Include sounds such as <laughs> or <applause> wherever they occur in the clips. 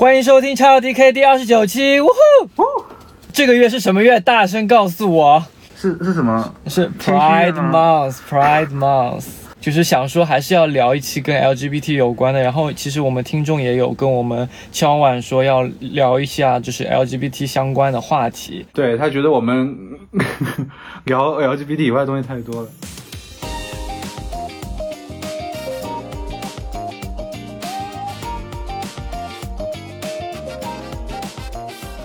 欢迎收听超 DK 第二十九期，呜呼！这个月是什么月？大声告诉我！是是什么？是 Pride Month，Pride Month，就是想说还是要聊一期跟 LGBT 有关的。然后其实我们听众也有跟我们敲碗说要聊一下就是 LGBT 相关的话题。对他觉得我们 <laughs> 聊 LGBT 以外的东西太多了。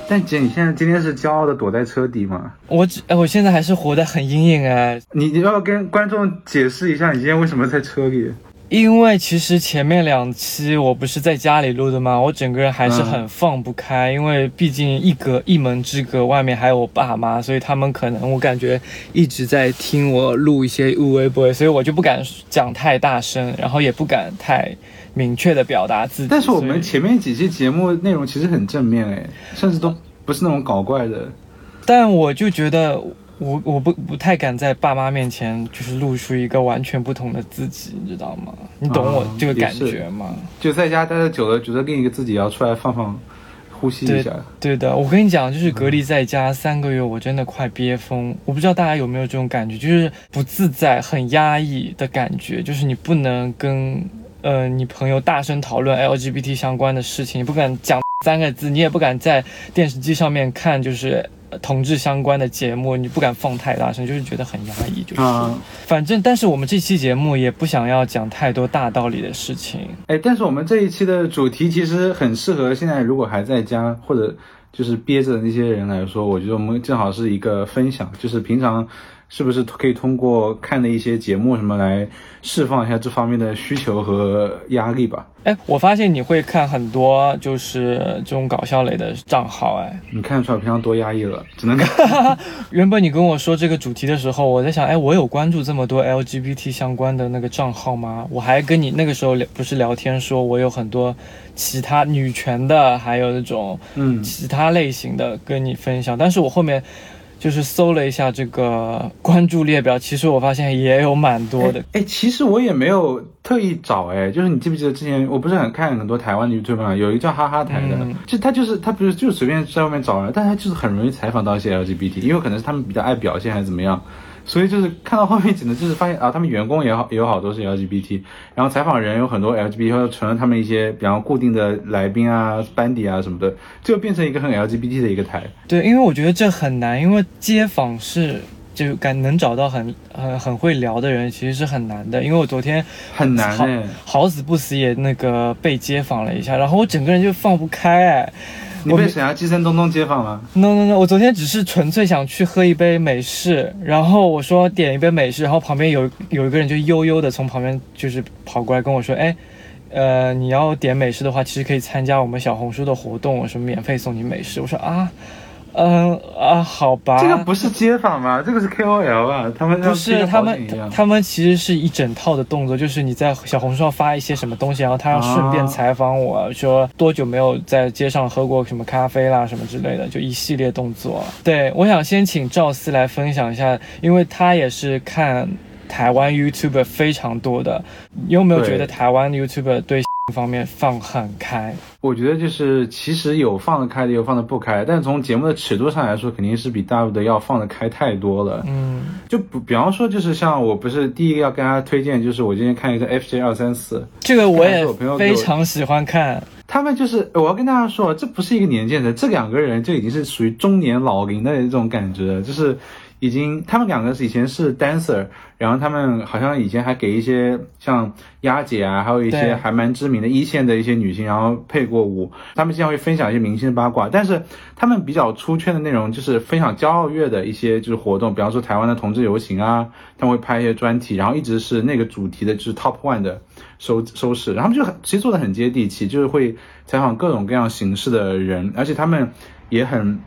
但姐，你现在今天是骄傲的躲在车底吗？我只哎，我现在还是活得很阴影哎，你你要跟观众解释一下，你今天为什么在车里？因为其实前面两期我不是在家里录的吗？我整个人还是很放不开，因为毕竟一隔一门之隔，外面还有我爸妈，所以他们可能我感觉一直在听我录一些无微博，所以我就不敢讲太大声，然后也不敢太明确的表达自己。但是我们前面几期节目内容其实很正面哎，甚至都不是那种搞怪的。但我就觉得我我不不太敢在爸妈面前就是露出一个完全不同的自己，你知道吗？你懂我啊这个感觉吗？就在家待的久了，觉得另一个自己要出来放放，呼吸一下。对的，我跟你讲，就是隔离在家三个月，我真的快憋疯。我不知道大家有没有这种感觉，就是不自在、很压抑的感觉，就是你不能跟呃你朋友大声讨论 LGBT 相关的事情，你不敢讲三个字，你也不敢在电视机上面看就是呃同志相关的节目，你不敢放太大声，就是觉得很压抑，就是。啊，反正，但是我们这期节目也不想要讲太多大道理的事情。哎，但是我们这一期的主题其实很适合现在如果还在家或者就是憋着的那些人来说，我觉得我们正好是一个分享，就是平常是不是可以通过看的一些节目什么来释放一下这方面的需求和压力吧。哎，我发现你会看很多就是这种搞笑类的账号，哎，你看得出来我平常多压抑了，只能看。<laughs> 原本你跟我说这个主题的时候，我在想，哎，我有关注这么多 LGBT 相关的那个账号吗？我还跟你那个时候聊不是聊天说，我有很多其他女权的，还有那种嗯，其他类型的跟你分享，但是我后面就是搜了一下这个关注列表，其实我发现也有蛮多的。哎，其实我也没有特意找，哎，就是你记不记得之前我不是很看很多台湾的 YouTube 嘛，有一个叫哈哈台的，嗯就他就是他不是就随便在外面找人，但他就是很容易采访到一些 LGBT，因为可能是他们比较爱表现还是怎么样，所以就是看到后面只能就是发现啊，他们员工也好也有好多是 LGBT，然后采访人有很多 LGBT，成了他们一些比方固定的来宾啊、班底啊什么的，就变成一个很 LGBT 的一个台。对，因为我觉得这很难，因为街访是就感能找到很很很会聊的人，其实是很难的。因为我昨天很难好死不死也那个被街访了一下，然后我整个人就放不开哎。你被沈阳寄生东东街访了？no no no，我昨天只是纯粹想去喝一杯美式，然后我说点一杯美式，然后旁边有有一个人就悠悠的从旁边就是跑过来跟我说，哎。呃，你要点美式的话，其实可以参加我们小红书的活动，什么免费送你美式。我说啊，嗯啊，好吧。这个不是街访吗？这个是 KOL 吧？他们不是他们他们其实是一整套的动作，就是你在小红书上发一些什么东西，然后他要顺便啊采访我说多久没有在街上喝过什么咖啡啦什么之类的，就一系列动作。对，我想先请赵思来分享一下，因为他也是看台湾 YouTuber 非常多的，你有没有觉得台湾 YouTuber 对方面放很开？我觉得就是其实有放得开的，有放得不开，但从节目的尺度上来说，肯定是比大陆的要放得开太多了。嗯就比比方说，就是像我不是第一个要跟大家推荐，就是我今天看一个 FJ 二三四，这个我也非常喜欢看。他们就是我要跟大家说，这不是一个年轻人，这两个人就已经是属于中年老龄的这种感觉，就是已经他们两个是以前是 dancer，然后他们好像以前还给一些像丫姐啊，还有一些还蛮知名的一线的一些女星，然后配过舞。他们经常会分享一些明星的八卦，但是他们比较出圈的内容就是分享骄傲月的一些就是活动，比方说台湾的同志游行啊，他们会拍一些专题，然后一直是那个主题的就是 top one 的收收视，然后他们就很其实做的很接地气，就是会采访各种各样形式的人，而且他们也很。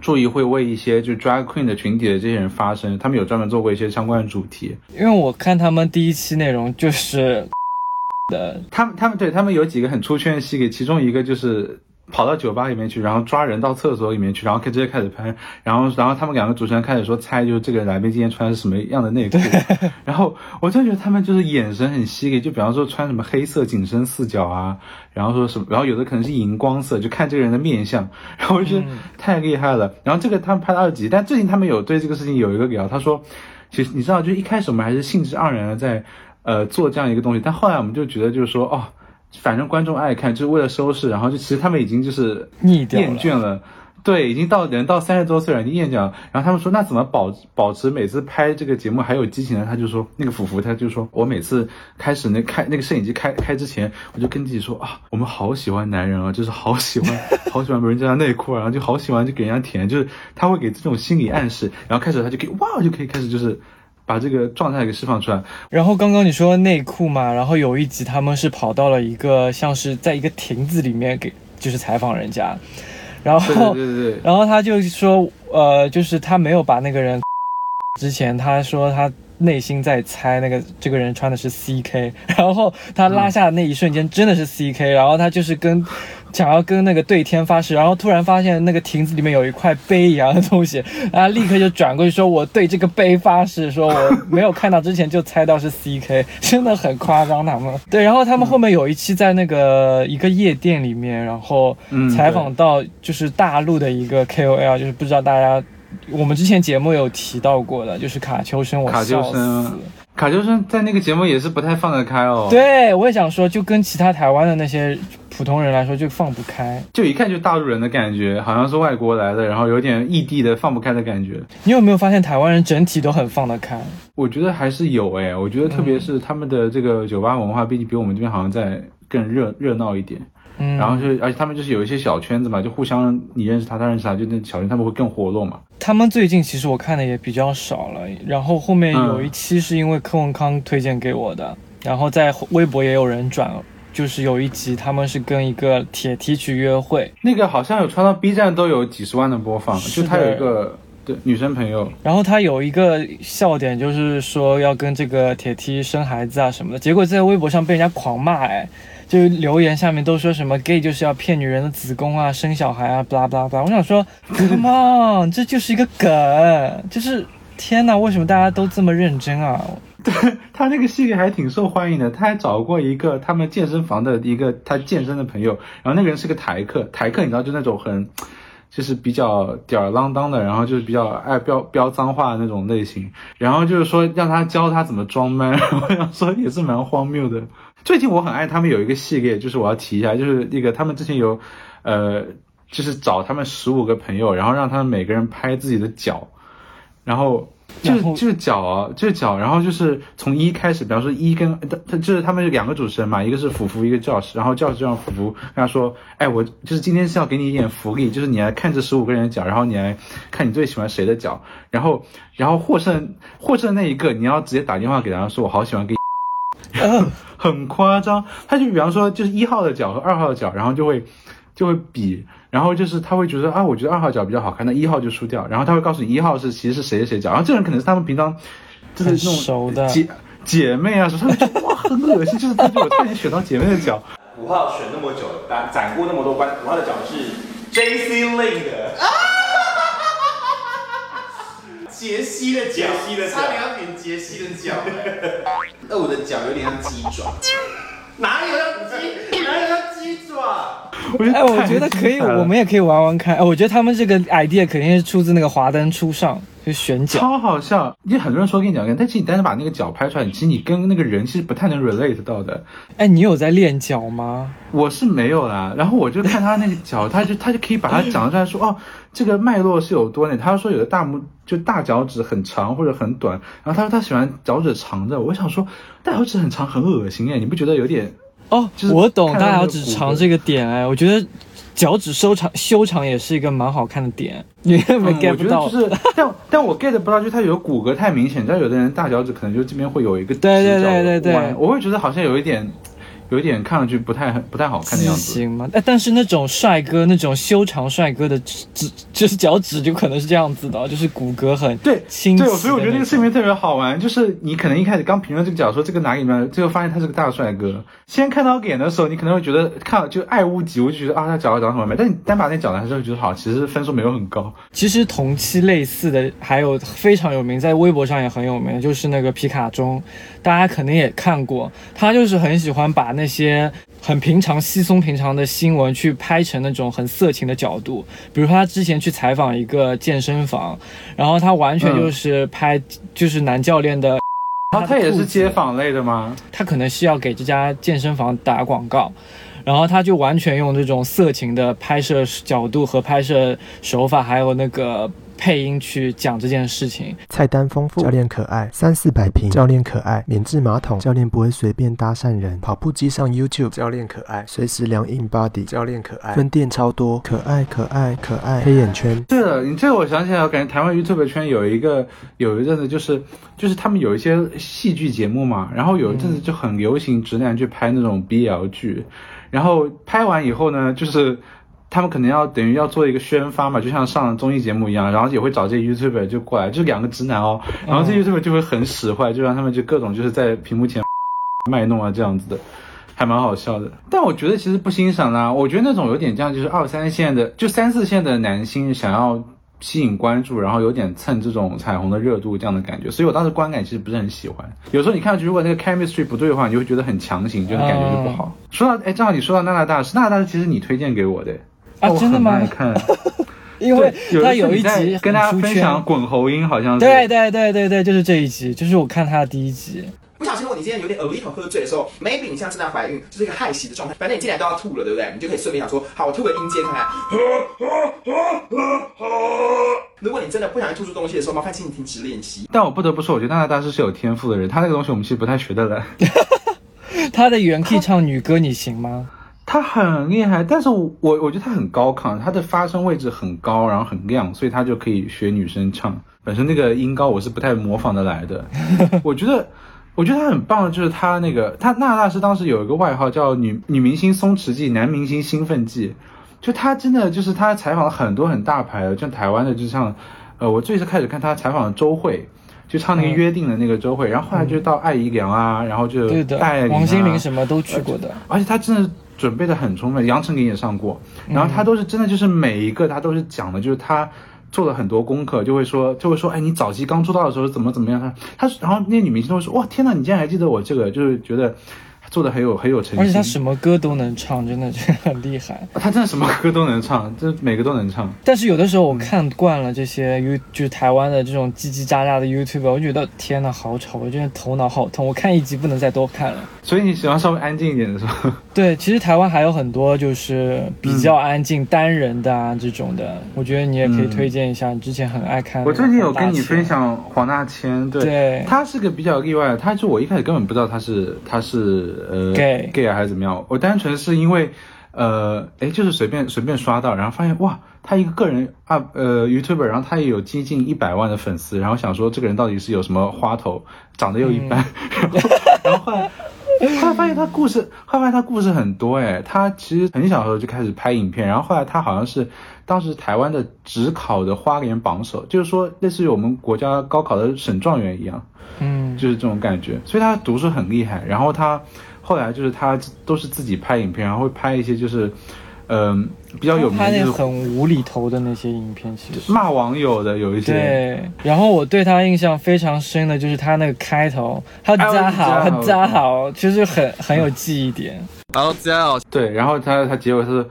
注意会为一些就 drag queen 的群体的这些人发声，他们有专门做过一些相关的主题。因为我看他们第一期内容就是 <laughs> 的，他们他们对他们有几个很出圈的系列，其中一个就是跑到酒吧里面去，然后抓人到厕所里面去，然后直接开始拍，然后然后他们两个主持人开始说猜，就是这个来宾今天穿的是什么样的内裤，<laughs> 然后我真的觉得他们就是眼神很犀利，就比方说穿什么黑色紧身四角啊，然后说什么，然后有的可能是荧光色，就看这个人的面相，然后我就觉得太厉害了。然后这个他们拍了二集，但最近他们有对这个事情有一个聊，他说，其实你知道，就一开始我们还是兴致盎然的在呃做这样一个东西，但后来我们就觉得就是说哦。反正观众爱看，就是为了收视，然后就其实他们已经就是腻厌倦了，对，已经到人到三十多岁了，已经厌倦了。然后他们说，那怎么保保持每次拍这个节目还有激情呢？他就说，那个福福他就说我每次开始那开那个摄影机开开之前，我就跟自己说啊，我们好喜欢男人啊，就是好喜欢好喜欢别人家内裤，然后就好喜欢就给人家舔，就是他会给这种心理暗示，然后开始他就可以哇就可以开始就是。把这个状态给释放出来。然后刚刚你说内裤嘛，然后有一集他们是跑到了一个像是在一个亭子里面给就是采访人家，然后对对对，然后他就说呃，就是他没有把那个人 <laughs> 之前他说他内心在猜那个这个人穿的是 CK，<laughs> 然后他拉下的那一瞬间真的是 CK，然后他就是跟。想要跟那个对天发誓，然后突然发现那个亭子里面有一块碑一样的东西，<laughs> 然后立刻就转过去说：“我对这个碑发誓，说我没有看到之前就猜到是 C K，<laughs> 真的很夸张。”他们对，然后他们后面有一期在那个一个夜店里面，然后采访到就是大陆的一个 K O L，就是不知道大家我们之前节目有提到过的，就是卡秋生，我笑死。卡秋生在那个节目也是不太放得开哦。对，我也想说，就跟其他台湾的那些普通人来说，就放不开，就一看就大陆人的感觉，好像是外国来的，然后有点异地的放不开的感觉。你有没有发现台湾人整体都很放得开？我觉得还是有哎，我觉得特别是他们的这个酒吧文化，毕竟比我们这边好像在更热热闹一点。嗯，然后就，而且他们就是有一些小圈子嘛，就互相你认识他，他认识他，就那小圈他们会更活络嘛。他们最近其实我看的也比较少了，然后后面有一期是因为柯文康推荐给我的，然后在微博也有人转，就是有一集他们是跟一个铁梯去约会，那个好像有传到 B 站都有几十万的播放，就他有一个对女生朋友，然后他有一个笑点就是说要跟这个铁梯生孩子啊什么的，结果在微博上被人家狂骂哎。就留言下面都说什么 gay 就是要骗女人的子宫啊，生小孩啊，blah blah blah。我想说，come on，这就是一个梗，就是天哪，为什么大家都这么认真啊？对他那个系列还挺受欢迎的，他还找过一个他们健身房的一个他健身的朋友，然后那个人是个台客，台客你知道就那种很，就是比较吊儿郎当的，然后就是比较爱飙飙脏话的那种类型，然后就是说让他教他怎么装 man，<laughs> 我想说也是蛮荒谬的。最近我很爱他们有一个系列，就是我要提一下，就是那个他们之前有，呃，就是找他们十五个朋友，然后让他们每个人拍自己的脚，然后就就是脚啊，就是脚，然后就是从一开始，比方说一跟他他就是他们是两个主持人嘛，一个是福福，一个教师，然后教师就让福福跟他说，哎，我就是今天是要给你一点福利，就是你来看这十五个人的脚，然后你来看你最喜欢谁的脚，然后然后获胜获胜那一个，你要直接打电话给他说，我好喜欢给。<laughs> 很夸张，他就比方说，就是一号的脚和二号的脚，然后就会就会比，然后就是他会觉得啊，我觉得二号脚比较好看，那一号就输掉，然后他会告诉你一号是其实是谁谁脚，然后这人可能是他们平常就是那种 <laughs> 熟的姐姐妹啊，说他哇很恶心，就是他就我差点选到姐妹的脚。五号选那么久，攒攒过那么多关，五号的脚是 J C Lin 的。杰西的脚，差点要点杰西的脚。<laughs> 那我的脚有点像鸡爪，哪有像鸡？哪有像鸡爪？哎，我觉得可以，我们也可以玩玩看。哎，我觉得他们这个 idea 肯定是出自那个华灯初上。就选角超好笑，你很多人说跟你讲但其实你单是把那个脚拍出来，其实你跟那个人其实不太能 relate 到的。哎，你有在练脚吗？我是没有啦，然后我就看他那个脚，他就他就可以把它讲出来，说哦，这个脉络是有多呢？他说有的大拇就大脚趾很长或者很短，然后他说他喜欢脚趾长的。我想说大脚趾很长很恶心哎，你不觉得有点？哦，我懂大脚趾长这个点哎，我觉得。脚趾收长修长也是一个蛮好看的点，你没 get 不到？就是，但但我 get 不到，就是它有骨骼太明显。你知道，有的人大脚趾可能就这边会有一个对对对对对，我会觉得好像有一点，有点看上去不太不太好看的样子。行吗？哎，但是那种帅哥，那种修长帅哥的指指，就是脚趾就可能是这样子的，就是骨骼很对清对，所以我觉得这个视频特别好玩，就是你可能一开始刚评论这个角说这个哪里面，最后发现他是个大帅哥。先看到脸的时候，你可能会觉得看就爱屋及乌，就觉得啊他脚长得很完美，但你单把那脚拿下之后，觉得好，其实分数没有很高。其实同期类似的还有非常有名，在微博上也很有名，就是那个皮卡中，大家肯定也看过。他就是很喜欢把那些很平常、稀松平常的新闻去拍成那种很色情的角度。比如说他之前去采访一个健身房，然后他完全就是拍就是男教练的。然后他也是街访类的吗？他可能是要给这家健身房打广告，然后他就完全用这种色情的拍摄角度和拍摄手法，还有那个配音去讲这件事情。菜单丰富，教练可爱，三四百平，教练可爱，免治马桶，教练不会随便搭讪人，跑步机上 YouTube，教练可爱，随时量 in body，教练可爱，分店超多，可爱可爱可爱，黑眼圈，对了，你这个我想起来，我感觉台湾 YouTube 圈有一个有一阵子就是就是他们有一些戏剧节目嘛，然后有一阵子就很流行直男去拍那种 BL 剧，然后拍完以后呢，就是他们可能要等于要做一个宣发嘛，就像上综艺节目一样，然后也会找这些 YouTuber 就过来，就是两个直男哦，然后这些 YouTuber 就会很使坏，就让他们就各种就是在屏幕前卖弄啊这样子的。还蛮好笑的，但我觉得其实不欣赏啦。我觉得那种有点这样，就是二三线的，就三四线的男星想要吸引关注，然后有点蹭这种彩虹的热度这样的感觉，所以我当时观感其实不是很喜欢。有时候你看上去，如果那个 chemistry 不对的话，你就会觉得很强行，就是感觉就不好。说到哎，正好你说到娜娜大师，娜娜大师其实你推荐给我的啊真的吗爱看，<laughs> 因为他有一集跟大家分享滚喉音，好像是对对对对对，就是这一集，就是我看他的第一集。不小心，如果你今天有点 a little 喝醉的时候，maybe 你现在正在怀孕，就是一个害喜的状态，反正你进来都要吐了，对不对？你就可以顺便想说，好，我吐个音阶看看。<laughs> 如果你真的不小心吐出东西的时候，麻烦请你停止练习。但我不得不说，我觉得娜娜大师是有天赋的人，他那个东西我们其实不太学得来。<laughs> 他的原 key 唱女歌，你行吗？他很厉害，但是我我我觉得他很高亢，他的发声位置很高，然后很亮，所以他就可以学女生唱。本身那个音高我是不太模仿得来的，<laughs> 我觉得。我觉得他很棒的就是他那个，他娜娜是当时有一个外号叫女女明星松弛剂，男明星兴奋剂，就他真的就是他采访了很多很大牌的，像台湾的，就像，呃，我最是开始看他采访的周慧，就唱那个嗯约定的那个周慧，然后后来就到艾怡良啊，然后就对的戴爱玲啊王心凌什么都去过的。而且他真的准备的很充分，杨丞琳也上过，然后他都是真的就是每一个他都是讲的，就是他做了很多功课，就会说就会说，哎，你早期刚出道的时候怎么怎么样，他他然后那些女明星都会说，哇，天呐，你竟然还记得我这个，就是觉得做的很有很有诚心，而且他什么歌都能唱，真的是很厉害。<laughs> 他真的什么歌都能唱，这每个都能唱。但是有的时候我看惯了这些 You 就是台湾的这种叽叽喳喳的 YouTube，我就觉得天呐，好吵，我觉得头脑好痛。我看一集不能再多看了。所以你喜欢稍微安静一点的是吧？<laughs> 对，其实台湾还有很多就是比较安静、单人的啊这种的，我觉得你也可以推荐一下。你之前很爱看我最近有跟你分享黄大千，对，对他是个比较例外的，他就我一开始根本不知道他是他是呃 Gay gay 啊还是怎么样，我单纯是因为呃哎就是随便随便刷到，然后发现哇他一个个人啊呃 YouTuber，然后他也有接近一百万的粉丝，然后想说这个人到底是有什么花头，长得又一般，然后然后后来。<laughs> 后来发现他故事，后来发现他故事很多哎，他其实很小的时候就开始拍影片，然后后来他好像是当时台湾的职考的花莲榜首，就是说类似于我们国家高考的省状元一样，嗯，就是这种感觉，所以他读书很厉害。然后他后来就是他都是自己拍影片，然后会拍一些就是，嗯、比较有名他那的就是很无厘头的那些影片，其实骂网友的有一些，对。然后我对他印象非常深的就是他那个开头，他加好，他我知道家好，其实很很有记忆点。好，这样对，然后他他结尾是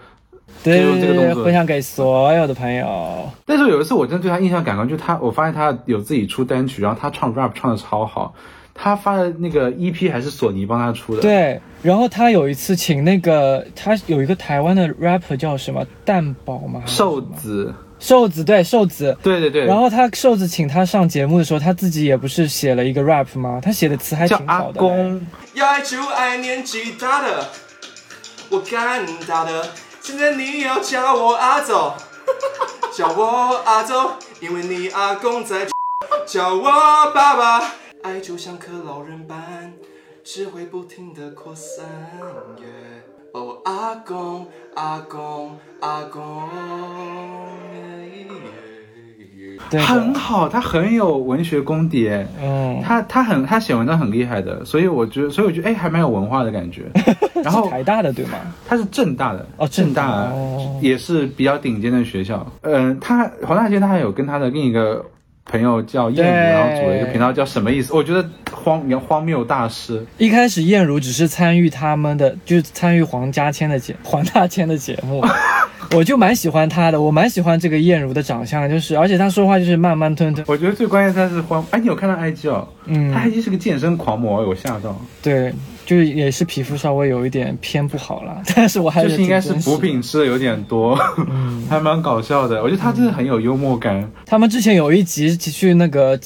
对对对分享给所有的朋友。那时候有一次，我真的对他印象感官，就他，我发现他有自己出单曲，然后他唱 rap 唱的超好。他发的那个 EP 还是索尼帮他出的，，对，然后他有一次请那个，他有一个台湾的 rapper 叫什么蛋宝吗？瘦子，瘦子，对瘦子。对对对，然后他瘦子请他上节目的时候，他自己也不是写了一个 rap 吗？他写的词还挺好的。公，要爱就爱年纪大的，我干大的。现在你要叫我阿走，叫我阿走，因为你阿公在。<laughs> 叫我爸爸，爱就像颗老人斑，只会不停的扩散。哦，阿公，阿公，阿公。很好，他很有文学功底，哎嗯，他他很他写文章很厉害的，所以我觉得，所以我觉得哎还蛮有文化的感觉。<laughs> 然后台大的对吗？他是正大的哦正大正大哦也是比较顶尖的学校。嗯、他黄大仙他还有跟他的另一个朋友叫燕如，然后组了一个频道叫什么意思？我觉得荒荒谬大师。一开始燕如只是参与他们的，就是参与黄家千的节黄大千的节目，<laughs> 我就蛮喜欢他的，我蛮喜欢这个燕如的长相，就是而且他说话就是慢慢吞吞，我觉得最关键他是荒，哎，你有看到 IG 哦？嗯他 IG 是个健身狂魔，我吓到。对，就是也是皮肤稍微有一点偏不好了，<laughs> 但是我还就是应该是补品吃的有点多，<laughs> 还蛮搞笑的。我觉得他真的很有幽默感。他们之前有一集去那个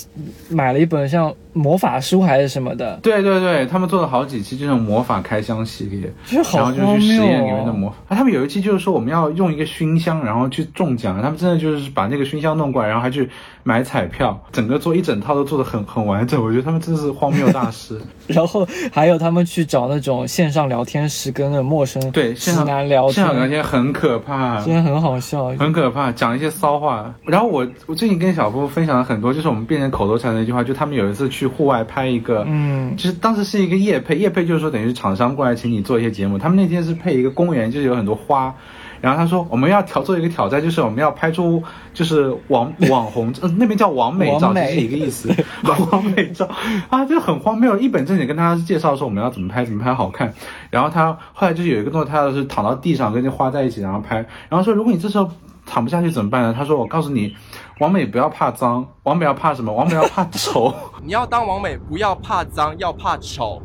买了一本像魔法书还是什么的，对对对，他们做了好几期这种魔法开箱系列，然后就去实验里面的哦。魔法。啊，他们有一期就是说我们要用一个熏香，然后去中奖。他们真的就是把那个熏香弄过来，然后还去买彩票，整个做一整套都做的很很完整。我觉得他们真的是荒谬大师。<laughs> 然后还有他们去找那种线上聊天室跟那陌生对，直现场男聊现场聊天，天很可怕，真的很好笑。很可怕，讲一些骚话。然后我我最近跟小夫分享了很多，就是我们变成口头禅的一句话，就他们有一次去户外拍一个，嗯就是当时是一个夜配，夜配就是说等于是厂商过来请你做一些节目，他们那天是配一个公园，就是有很多花。然后他说我们要挑做一个挑战，就是我们要拍出就是网 <laughs> 网红，呃那边叫网美照，其实是一个意思，<laughs> 网美照啊，就很荒谬。一本正经跟大家介绍说我们要怎么拍，怎么拍好看。然后他后来就是有一个动作，他是躺到地上跟这花在一起，然后拍，然后说如果你这时候躺不下去怎么办呢？他说我告诉你，王美不要怕脏，王美要怕什么？王美要怕丑。<laughs> 你要当王美，不要怕脏，要怕丑。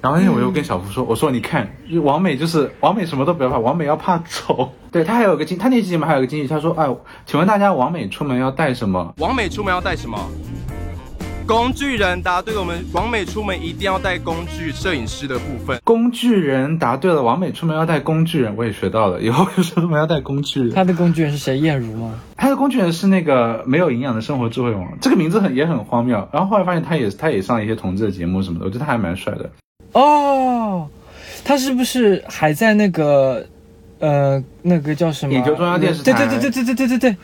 然后那天我又跟小福说，我说你看，就是王美就是王美什么都不要怕，王美要怕丑。<laughs> 对他还有个经，他那期节目还有个经历，他说，哎，请问大家王美出门要带什么？王美出门要带什么？工具人答对了，我们王美出门一定要带工具，摄影师的部分。工具人答对了，王美出门要带工具人，我也学到了，以后就说出门要带工具人。他的工具人是谁？燕如吗？他的工具人是那个没有营养的生活智慧王，这个名字很也很荒谬。然后后来发现他也他也上一些同志的节目什么的，我觉得他还蛮帅的。哦，他是不是还在那个呃那个叫什么？研究中央电视台对对对对对对对对对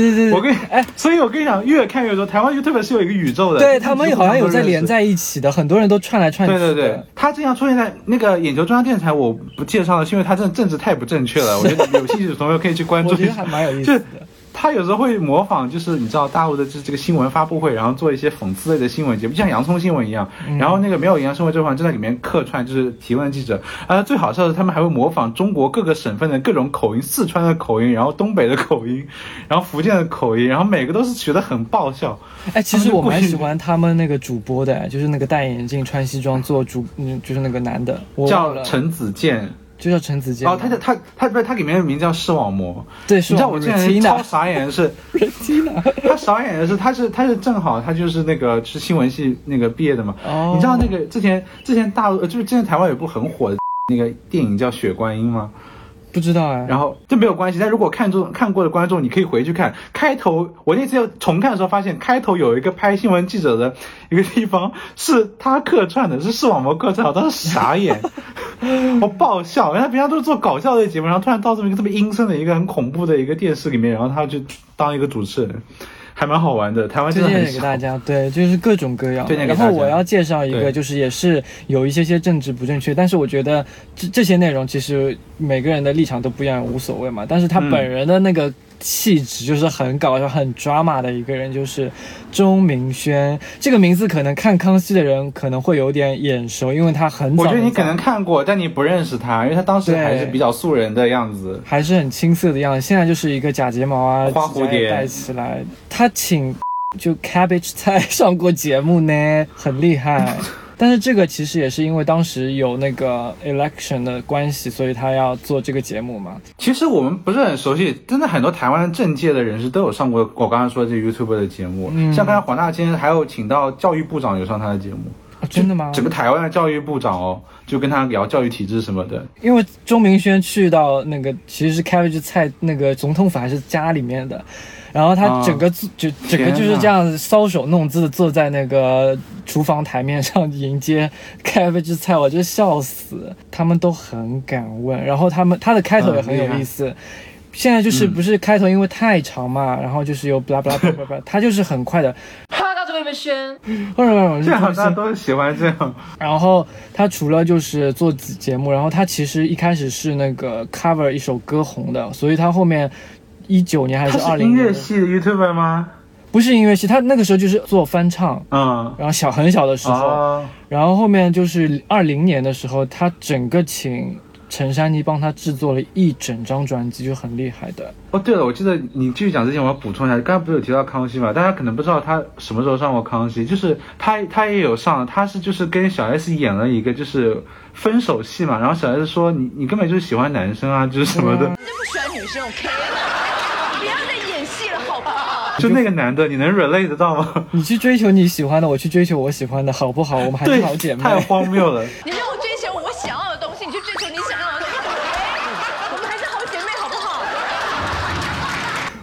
对对对。我跟你哎，所以我跟你讲，越看越多，台湾 YouTube 是有一个宇宙的，对他们好像有在连连。在一起的，很多人都串来串去。对对对，他经常出现在那个眼球中央电视台，我不介绍了，是因为他真的政治太不正确了。我觉得有兴趣的朋友可以去关注一下 <laughs> 我觉得还。蛮有意思的。他有时候会模仿，就是你知道大陆的就是这个新闻发布会，然后做一些讽刺类的新闻节目，就像洋葱新闻一样。嗯然后那个没有营养生活这环就在里面客串，就是提问记者。啊，最好笑的是他们还会模仿中国各个省份的各种口音，四川的口音，然后东北的口音，然后福建的口音，然后每个都是学的很爆笑。哎，其实我蛮喜欢他们那个主播的，就是那个戴眼镜、穿西装做主，嗯，就是那个男的，我，叫陈子健，就叫陈子健哦，他叫他他不是他里面的名字叫视网膜。对，你知道我之前超傻眼的是 <laughs> <laughs> 他傻眼的是，他是他是正好他就是那个是新闻系那个毕业的嘛。哦你知道那个之前之前大陆呃就是之前台湾有一部很火的 <laughs> 那个电影叫《血观音》吗？不知道哎。然后这没有关系，但如果看中看过的观众，你可以回去看开头。我那次要重看的时候，发现开头有一个拍新闻记者的一个地方是他客串的，是视网膜客串，我当时傻眼，<laughs> 我爆笑，因为他平常都是做搞笑类节目，然后突然到这么一个特别阴森的一个很恐怖的一个电视里面，然后他就当一个主持人，还蛮好玩的。台湾推荐真的很。给大家，对，就是各种各样然后我要介绍一个，就是也是有一些些政治不正确，但是我觉得这这些内容其实每个人的立场都不一样，无所谓嘛。但是他嗯本人的那个气质就是很搞笑、很 drama 的一个人，就是钟明轩。这个名字可能看康熙的人可能会有点眼熟，因为他很早我觉得你可能看过，但你不认识他，因为他当时还是比较素人的样子。还是很青涩的样子，现在就是一个假睫毛啊，花蝴蝶戴起来。他请就 Cabbage 菜上过节目呢，很厉害。<laughs> 但是这个其实也是因为当时有那个 election 的关系，所以他要做这个节目嘛。其实我们不是很熟悉，真的很多台湾政界的人士都有上过我刚刚说的这 YouTube 的节目，嗯像刚才黄大千还有请到教育部长有上他的节目，啊、真的吗？整个台湾的教育部长哦，就跟他聊教育体制什么的。因为钟明轩去到那个其实是 Cabbage 菜那个总统府还是家里面的，然后他啊整个坐就整个就是这样搔首弄姿的坐在那个厨房台面上迎接 <laughs> cabbage 菜，我就笑死。他们都很敢问，然后他们他的开头也很有意思。现在就是不是开头因为太长嘛，然后就是有 blah blah blah blah blah，<laughs> 他就是很快的，哈到这边宣，或者或者这样是大家都喜欢这样。<laughs> 然后他除了就是做节目，然后他其实一开始是那个 cover 一首歌红的，所以他后面一九年还他是二零是音乐年，系的 YouTuber 吗？不是音乐系，他那个时候就是做翻唱，嗯，然后小很小的时候，哦，然后后面就是二零年的时候，他整个请陈珊妮帮他制作了一整张专辑，就很厉害的。哦，对了，我记得你继续讲之前，我要补充一下，刚才不是有提到康熙嘛？大家可能不知道他什么时候上过康熙，就是他他也有上，他是就是跟小 S 演了一个就是分手戏嘛，然后小 S 说你你根本就是喜欢男生啊，就是什么的，就不喜欢女生，OK 了，不要再演戏了，好不好？就那个男的，你能 relate 得到吗？<laughs> 你去追求你喜欢的，我去追求我喜欢的，好不好？我们还是好姐，妹。太荒谬了。<laughs> 你让我追求我想要的东西，你去追求你想要的东西我们还是好姐妹，好不好？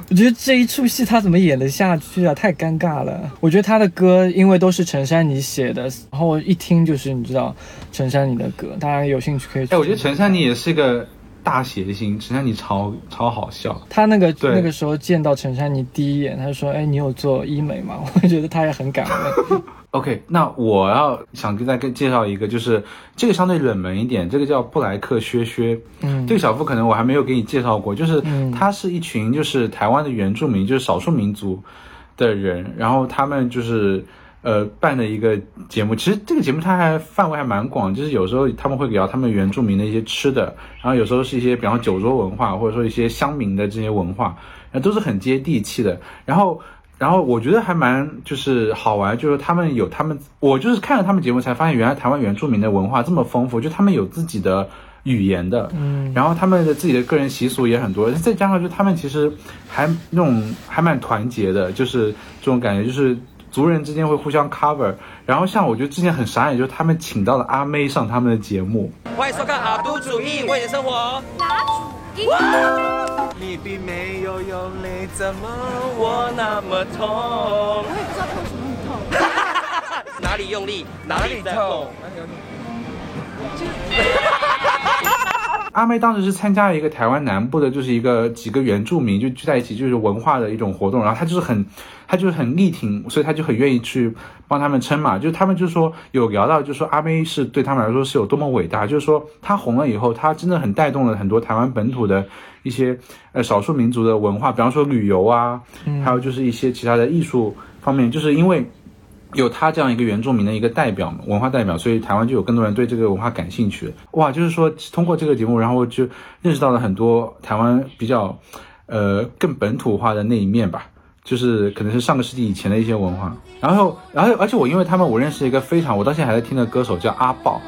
我觉得这一出戏他怎么演得下去啊？太尴尬了。我觉得他的歌因为都是陈珊妮写的，然后一听就是你知道陈珊妮的歌，大家有兴趣可以去。哎，我觉得陈珊妮也是个大谐星，陈珊妮超超好笑。他那个那个时候见到陈珊妮第一眼，他就说：“哎，你有做医美吗？” <laughs> 我觉得他也很感恩。<laughs> OK，那我要想跟大家介绍一个，就是这个相对冷门一点，这个叫布莱克薛薛。嗯这个小夫可能我还没有给你介绍过，就是嗯他是一群就是台湾的原住民，就是少数民族的人，然后他们就是呃办的一个节目。其实这个节目它还范围还蛮广，就是有时候他们会聊他们原住民的一些吃的，然后有时候是一些比方说酒桌文化，或者说一些乡民的这些文化，那都是很接地气的。然后然后我觉得还蛮就是好玩，就是他们有他们，我就是看了他们节目才发现，原来台湾原住民的文化这么丰富，就他们有自己的语言的，嗯，然后他们的自己的个人习俗也很多，再加上就他们其实还那种还蛮团结的，就是这种感觉，就是族人之间会互相 cover。然后像我觉得之前很傻眼，就是他们请到了阿妹上他们的节目，欢迎收看《阿都主义为你生活》。你并没有用力，怎么我那么痛？我也不知道痛什么很痛。<laughs> 哪里用力，哪里痛？阿妹当时是参加了一个台湾南部的，就是一个几个原住民就聚在一起，就是文化的一种活动。然后她就是很，她就是很力挺，所以她就很愿意去帮他们撑嘛。就他们就说有聊到，就说阿妹是对他们来说是有多么伟大，就是说她红了以后，她真的很带动了很多台湾本土的一些呃少数民族的文化，比方说旅游啊，还有就是一些其他的艺术方面，就是因为。有他这样一个原住民的一个代表，文化代表，所以台湾就有更多人对这个文化感兴趣。哇，就是说通过这个节目，然后就认识到了很多台湾比较，呃，更本土化的那一面吧，就是可能是上个世纪以前的一些文化。然后，然后，而且我因为他们，我认识一个非常，我到现在还在听的歌手叫阿豹。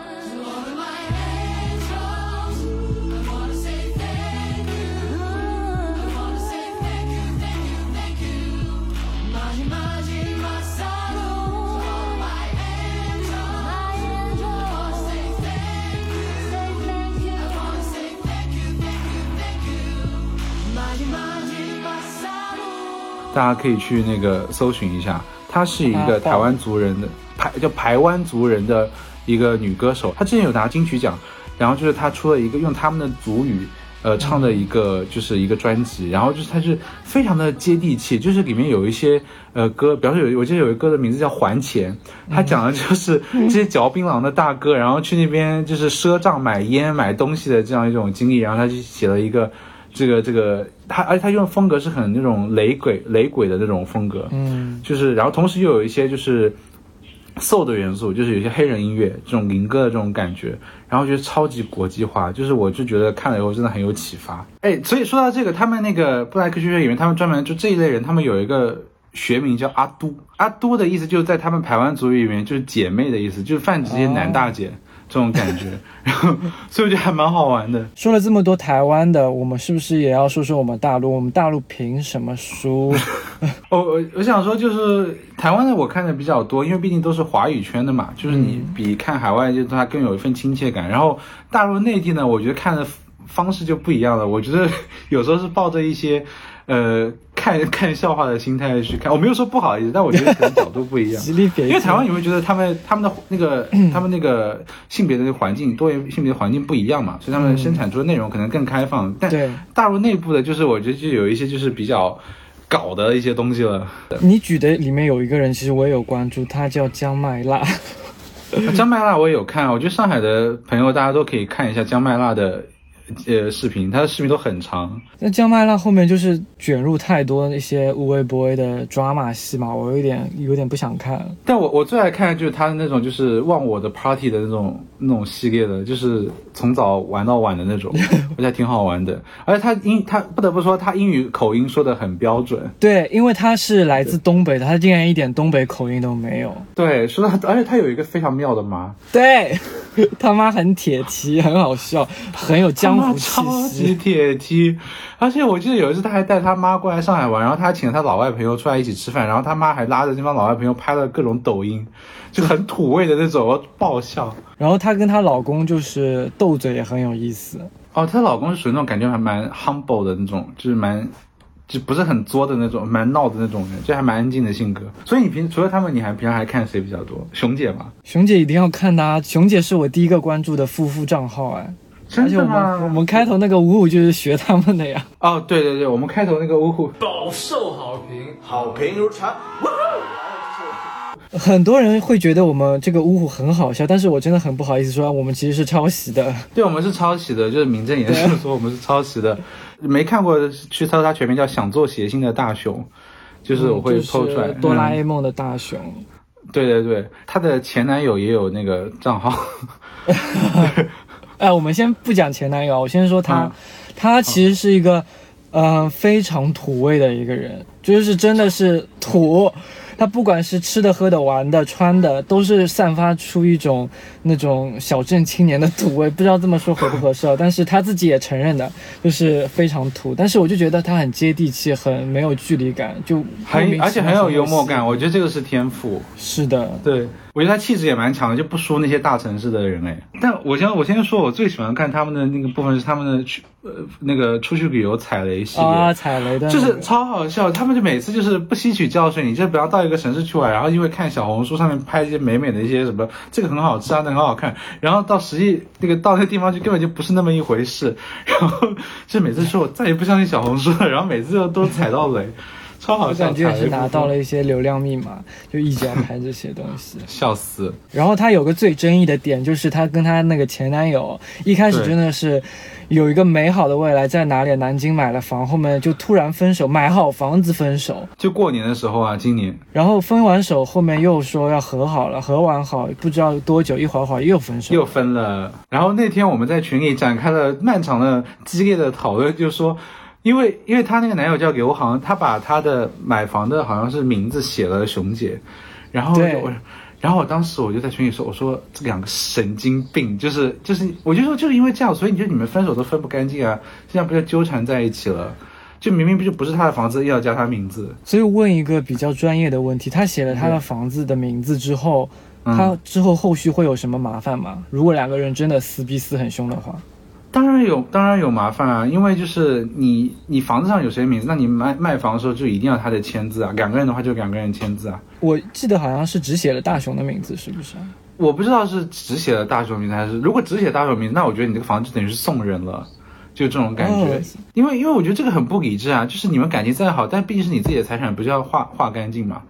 大家可以去那个搜寻一下，她是一个台湾族人的排叫台湾族人的一个女歌手，她之前有拿金曲奖，然后就是她出了一个用他们的族语。呃，唱的一个就是一个专辑，然后就是它是非常的接地气，就是里面有一些呃歌，比方说有我记得有一个歌的名字叫《还钱》，它讲的就是这些嚼槟榔的大哥，然后去那边就是赊账买烟买东西的这样一种经历，然后他就写了一个这个这个他，而且他用的风格是很那种雷鬼雷鬼的那种风格，嗯，就是然后同时又有一些就是。soul 的元素，就是有一些黑人音乐这种民歌的这种感觉，然后觉得超级国际化，就是我就觉得看了以后真的很有启发。哎，所以说到这个，他们那个布莱克学院里面，他们专门就这一类人，他们有一个学名叫阿都，阿都的意思就是在他们排湾族语里面就是姐妹的意思，就是泛指这些男大姐。这种感觉，<laughs> 然后所以我觉得还蛮好玩的。说了这么多台湾的，我们是不是也要说说我们大陆？我们大陆凭什么输？<laughs> 我我我想说，就是台湾的我看的比较多，因为毕竟都是华语圈的嘛，就是你比看海外就它更有一份亲切感。然后大陆内地呢，我觉得看的方式就不一样了。我觉得 <laughs> 有时候是抱着一些呃看 <laughs> 看笑话的心态去看，我没有说不好意思，但我觉得可能角度不一样。<laughs> 因为台湾你会觉得他们他们的那个 <clears throat> 他们那个性别的那个环境多元性别的环境不一样嘛，所以他们生产出的内容可能更开放。但对大陆内部的，就是我觉得就有一些就是比较搞的一些东西了。你举的里面有一个人，其实我也有关注，他叫姜麦辣。<laughs> 江麦辣我也有看，我觉得上海的朋友大家都可以看一下江麦辣的呃视频，他的视频都很长。那姜麦浪后面就是卷入太多一些无微不微的抓马戏嘛，我有点有点不想看。但我我最爱看的就是他的那种就是忘我的 party 的那种那种系列的，就是从早玩到晚的那种，我觉得挺好玩的。而且他英他不得不说他英语口音说的很标准，对，因为他是来自东北的，他竟然一点东北口音都没有。对，说的而且他有一个非常妙的妈，对，<laughs> 他妈很铁蹄，很好笑，很有江超级。铁梯，而且我记得有一次他还带他妈过来上海玩，然后他请了他老外朋友出来一起吃饭，然后他妈还拉着这帮老外朋友拍了各种抖音，就很土味的那种，我爆笑。然后她跟她老公就是斗嘴也很有意思。哦，她老公是属于那种感觉还蛮 humble 的那种，就是蛮就不是很作的那种，蛮闹的那种人，就还蛮安静的性格。所以你平除了他们，你还平常还看谁比较多？熊姐嘛？熊姐一定要看她，熊姐是我第一个关注的夫妇账号哎，真的吗？们我们开头那个五五就是学他们的呀。哦，对对对，我们开头那个呜呼，饱受好评。好评如潮。<laughs> 很多人会觉得我们这个呜呼很好笑，但是我真的很不好意思说，我们其实是抄袭的。对我们是抄袭的，就是名正言顺 <laughs> 说我们是抄袭的。没看过去搜他全名叫“想做谐星的大熊”，就是我会嗯就是剖出来。哆啦嗯 A 梦的大雄。对对对，她的前男友也有那个账号。<laughs> 哎，我们先不讲前男友，我先说他，嗯他其实是一个，呃，非常土味的一个人，就是真的是土。他不管是吃的、喝的、玩的、穿的，都是散发出一种那种小镇青年的土味。不知道这么说合不合适啊？<laughs> 但是他自己也承认的，就是非常土。但是我就觉得他很接地气，很没有距离感，就很而且很有幽默感，我觉得这个是天赋。是的，对，我觉得他气质也蛮强的，就不输那些大城市的人哎。但我先我先说，我最喜欢看他们的那个部分是他们的去呃那个出去旅游踩雷系列。啊，踩雷的、那个，就是超好笑，他们就每次就是不吸取教训，你就不要到一个城市去玩，然后因为看小红书上面拍一些美美的一些什么，这个很好吃啊，那个很好看，然后到实际那个到那个地方去根本就不是那么一回事，<laughs> 然后就每次说我再也不相信小红书了，然后每次都都踩到雷，超好笑，我感觉也是拿到了一些流量密码，就一直要拍这些东西。<laughs> 笑死，然后她有个最争议的点，就是她跟她那个前男友一开始真的是有一个美好的未来，在哪里？南京买了房，后面就突然分手，买好房子分手，就过年的时候啊，今年然后分完手后面又说要和好了，和完好不知道多久，一会儿会儿又分手。又分了。然后那天我们在群里展开了漫长的、激烈的讨论，就是说，因为因为她那个男友叫刘航，他把他的买房的好像是名字写了熊姐，然后我。然后我当时我就在群里说，我说这两个神经病，就是就是，我就说就是因为这样，所以你就你们分手都分不干净啊，这样不就纠缠在一起了？就明明不就不是他的房子，又要加他名字，所以问一个比较专业的问题，他写了他的房子的名字之后，嗯他之后后续会有什么麻烦吗？如果两个人真的撕逼撕很凶的话，当然有，当然有麻烦啊，因为就是你你房子上有谁名字，那你卖卖房的时候就一定要他的签字啊，两个人的话就两个人签字啊。我记得好像是只写了大雄的名字，是不是？我不知道是只写了大雄名字还是，如果只写大雄名字，那我觉得你这个房子就等于是送人了，就这种感觉。哦因为因为我觉得这个很不理智啊，就是你们感情再好，但毕竟是你自己的财产，不是要划划干净嘛，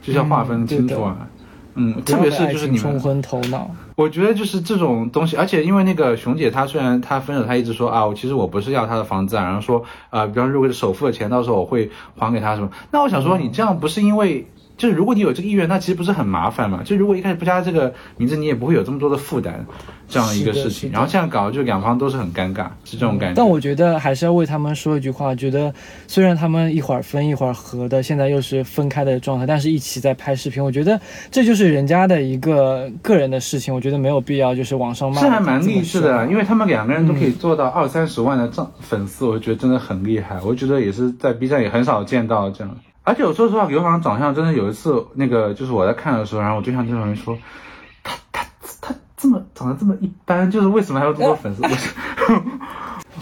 就是要划分清楚啊。嗯，特别是就是你们，冲昏头脑，我觉得就是这种东西，而且因为那个熊姐她虽然她分手，她一直说啊，我其实我不是要她的房子啊，然后说啊、比方说如果首付的钱，到时候我会还给她什么。那我想说，你这样不是因为。就是如果你有这个意愿，那其实不是很麻烦嘛？就如果一开始不加这个名字，你也不会有这么多的负担，这样一个事情。然后这样搞，就两方都是很尴尬，是这种感觉。但我觉得还是要为他们说一句话，觉得虽然他们一会儿分一会儿合的，现在又是分开的状态，但是一起在拍视频，我觉得这就是人家的一个个人的事情，我觉得没有必要就是网上骂。是还蛮励志的，啊因为为他们两个人都可以做到二三十万的账粉丝，我觉得真的很厉害。我觉得也是在 B 站也很少见到这样。而且我说实话，刘航长相真的有一次，那个就是我在看的时候，然后我对象这种人说，他他他这么长得这么一般，就是为什么还有这么多粉丝？我是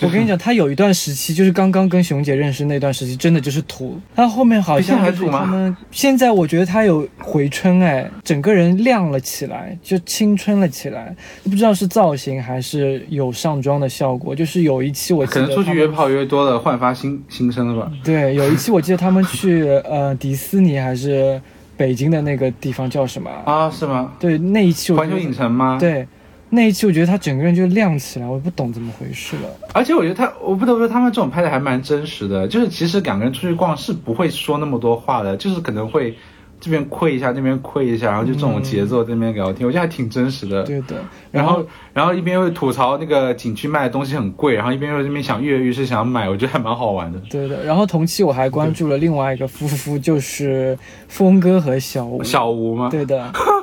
我跟你讲，他有一段时期，就是刚刚跟熊姐认识那段时期，真的就是土。他后面好像还土吗他们现在，我觉得他有回春，哎，整个人亮了起来，就青春了起来。不知道是造型还是有上妆的效果。就是有一期我记可得可能出去约炮约多了，焕发新新生了吧？对，有一期我记得他们去呃迪士尼还是北京的那个地方叫什么？啊，是吗？对，那一期环球影城吗？。对，那一期我觉得他整个人就亮起来，我不懂怎么回事了。而且我觉得他，我不得不说，他们这种拍的还蛮真实的。就是其实两个人出去逛是不会说那么多话的，就是可能会这边窥一下，那边窥一下，然后就这种节奏在那边聊天，我觉得还挺真实的。对的，然后，然后一边又吐槽那个景区卖的东西很贵，然后一边又在那边想跃跃欲试，想买，我觉得还蛮好玩的。对的，然后同期我还关注了另外一个夫妇，就是峰哥和小吴。小吴吗？对的，<laughs>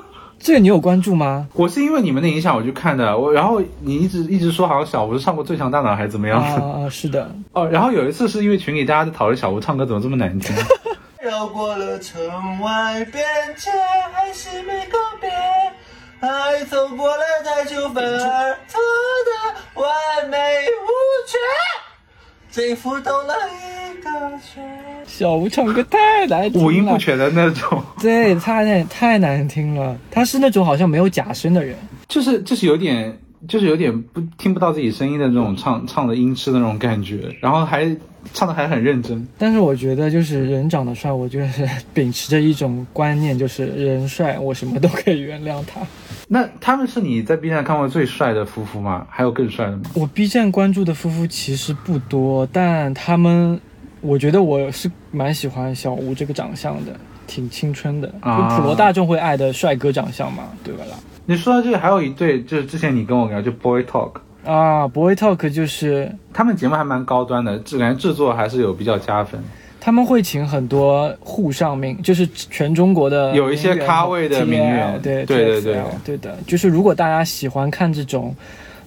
这个你有关注吗？我是因为你们的影响我去看的，我然后你一直一直说好像小吴是上过《最强大脑》还是怎么样子、啊，是的，哦，然后有一次是因为群里大家在讨论小吴唱歌怎么这么难听，绕过了城外边界，还是没告别，爱走过了太久反而错的完美无缺，幸福兜了一个圈。小吴唱歌太难听了，五音不全的那种，对，太太难听了。他是那种好像没有假声的人。就是就是有点就是有点不听不到自己声音的那种唱唱的音痴的那种感觉，然后还唱的还很认真。但是我觉得，就是人长得帅，我就是秉持着一种观念，就是人帅，我什么都可以原谅他。<laughs> 那他们是你在 B 站看过最帅的夫妇吗？还有更帅的吗？我 B 站关注的夫妇其实不多，但他们，我觉得我是蛮喜欢小吴这个长相的，挺青春的，啊就普罗大众会爱的帅哥长相嘛，对吧啦？你说到这个，还有一对，就是之前你跟我聊，就 Boy Talk，啊，Boy Talk 就是他们节目还蛮高端的，质感制作还是有比较加分。他们会请很多沪上名，就是全中国的有一些咖位的名媛对对对对对的，就是如果大家喜欢看这种。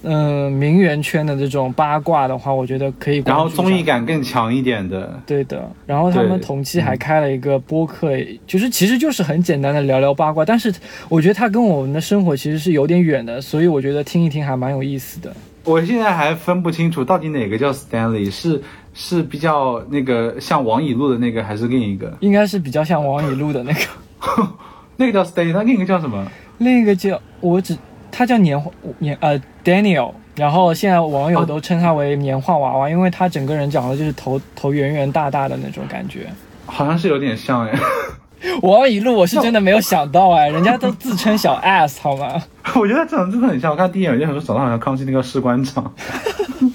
嗯，名媛圈的这种八卦的话，我觉得可以然。后综艺感更强一点的，对的，然后他们同期还开了一个播客，就是其实就是很简单的聊聊八卦，但是我觉得它跟我们的生活其实是有点远的，所以我觉得听一听还蛮有意思的。我现在还分不清楚到底哪个叫 Stanley，是是比较那个像王以路的那个，还是另一个？应该是比较像王以路的那个，<laughs> 那个叫 Stanley，那另一个叫什么？另一个叫我只他叫年年呃 Daniel，然后现在网友都称他为年画娃娃，因为他整个人长得就是头头圆圆大大的那种感觉。好像是有点像哎，<laughs> 王以路我是真的没有想到哎，<laughs> 人家都自称小 S 好吗？我觉得他长得真的很像。我看第一眼我就想说，长得好像康熙那个士官长。<laughs>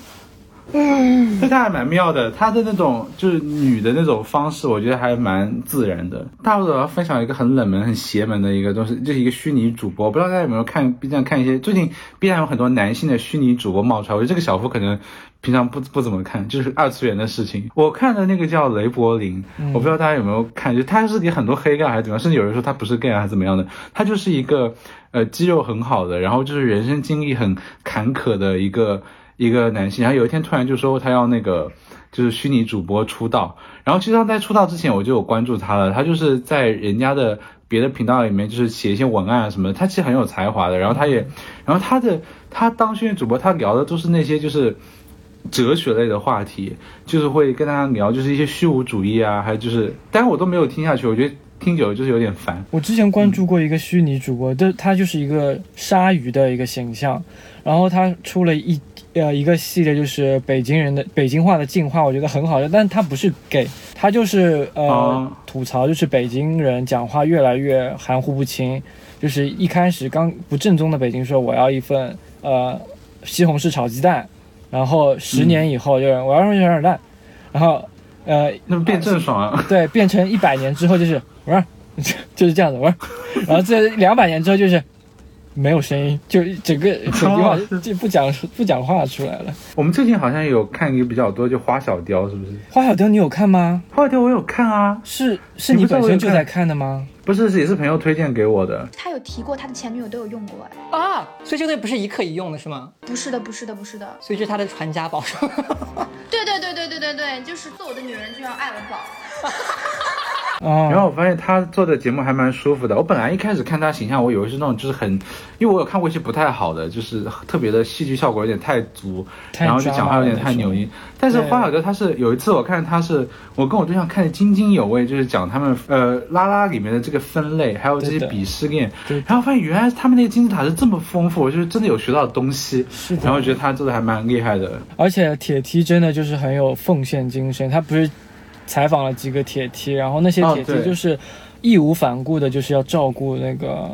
但他还蛮妙的，他的那种就是女的那种方式，我觉得还蛮自然的。大陆的我要分享一个很冷门、很邪门的一个东西，就是一个虚拟主播。我不知道大家有没有看 B 站看一些，最近 B 站有很多男性的虚拟主播冒出来，我觉得这个小夫可能平常不不怎么看，就是二次元的事情。我看的那个叫雷柏林，我不知道大家有没有看，就他是给很多黑料还是怎么样，甚至有人说他不是 gay 啊还是怎么样的，他就是一个呃肌肉很好的，然后就是人生经历很坎坷的一个。一个男性，然后有一天突然就说他要那个就是虚拟主播出道，然后其实他在出道之前我就有关注他了，他就是在人家的别的频道里面就是写一些文案啊什么的，他其实很有才华的，然后他也，然后他的他当虚拟主播，他聊的都是那些就是哲学类的话题，就是会跟大家聊就是一些虚无主义啊，还有就是，但是我都没有听下去，我觉得听久了就是有点烦。我之前关注过一个虚拟主播，但他就是一个鲨鱼的一个形象，然后他出了一呃一个系列，就是北京人的北京话的进化，我觉得很好的，但他不是 gay，他就是呃、哦。吐槽，就是北京人讲话越来越含糊不清，就是一开始刚不正宗的北京说我要一份呃西红柿炒鸡蛋，然后十年以后就是我要让小蛋，然后呃那么变郑爽啊，对，变成一百年之后就是喂，<laughs> 就是这样子喂，<laughs> 然后这两百年之后就是没有声音，就整个 <laughs> 整句话就不讲不讲话出来了。我们最近好像有看一个比较多，就花小雕是不是？花小雕你有看吗？花小雕我有看啊，是是你本身就在看的吗？不是也是朋友推荐给我的。他有提过他的前女友都有用过哎，啊，所以这个东西不是一刻一用的是吗？不是的，不是的，不是的，所以这是他的传家宝 <laughs> <laughs> 是吗？对对对对对对对，就是做我的女人就要爱我饱。哦，然后我发现他做的节目还蛮舒服的。我本来一开始看他形象，我以为是那种就是很，因为我有看过一些不太好的，就是特别的戏剧效果有点太足，太然后就讲话有点太扭那音。但是花小哥他是有一次我看他是，我跟我对象看的津津有味，就是讲他们呃拉拉里面的这个分类，还有这些鄙视链，然后发现原来他们那个金字塔是这么丰富，就是真的有学到东西。是的然后觉得他做的还蛮厉害的。而且铁梯真的就是很有奉献精神，他不是采访了几个铁梯，然后那些铁梯就是义无反顾的，就是要照顾那个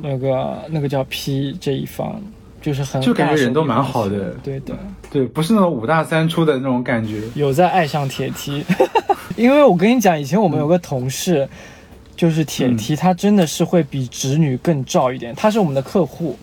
那个那个叫 P 这一方，就是很就感觉人都蛮好的对的，对，不是那种五大三粗的那种感觉。有在爱上铁梯，<laughs> 因为我跟你讲，以前我们有个同事。就是铁梯，他真的是会比直女更照一点。他是我们的客户，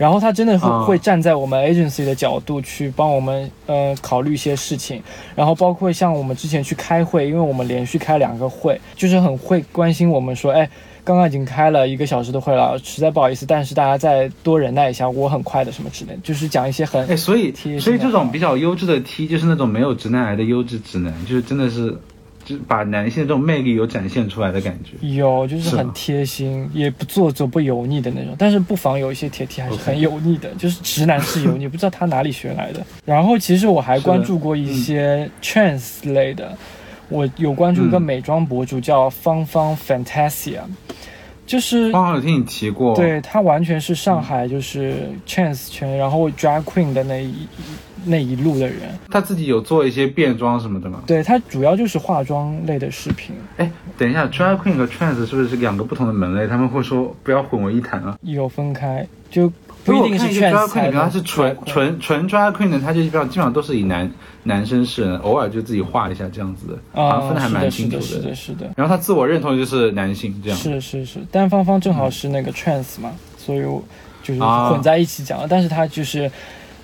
然后他真的会、啊。会站在我们 agency 的角度去帮我们呃考虑一些事情，然后包括像我们之前去开会，因为我们连续开两个会，就是很会关心我们说，哎，刚刚已经开了一个小时的会了，实在不好意思，但是大家再多忍耐一下，我很快的什么之类，就是讲一些很哎，所以 T 所以这种比较优质的 T 就是那种没有直男癌的优质直男，就是真的是，就是把男性的这种魅力有展现出来的感觉。有，就是很贴心，也不做作、不油腻的那种。但是不妨有一些铁 T 还是很油腻的就是直男是油腻，不知道他哪里学来的。<laughs> 然后其实我还关注过一些 trans 类的，我有关注一个嗯美妆博主叫芳芳 Fantasia，就是刚好有听你提过，对他完全是上海就是 trance 圈，然后 drag queen 的那一那一路的人。他自己有做一些变装什么的吗？对他主要就是化妆类的视频，哎，等一下，drag queen 和 trans 是不是两个不同的门类？他们会说不要混为一谈啊。有分开，就不一定看一些 drag queen 才能里面它是纯纯纯 drag queen 的，他就基本上基本上都是以男男生是人，偶尔就自己画一下这样子的，好像分的还蛮清楚啊是的，是的，是的，然后他自我认同就是男性这样。是是是，但芳芳正好是那个 trans 嘛，所以我就是啊混在一起讲了。但是他就是，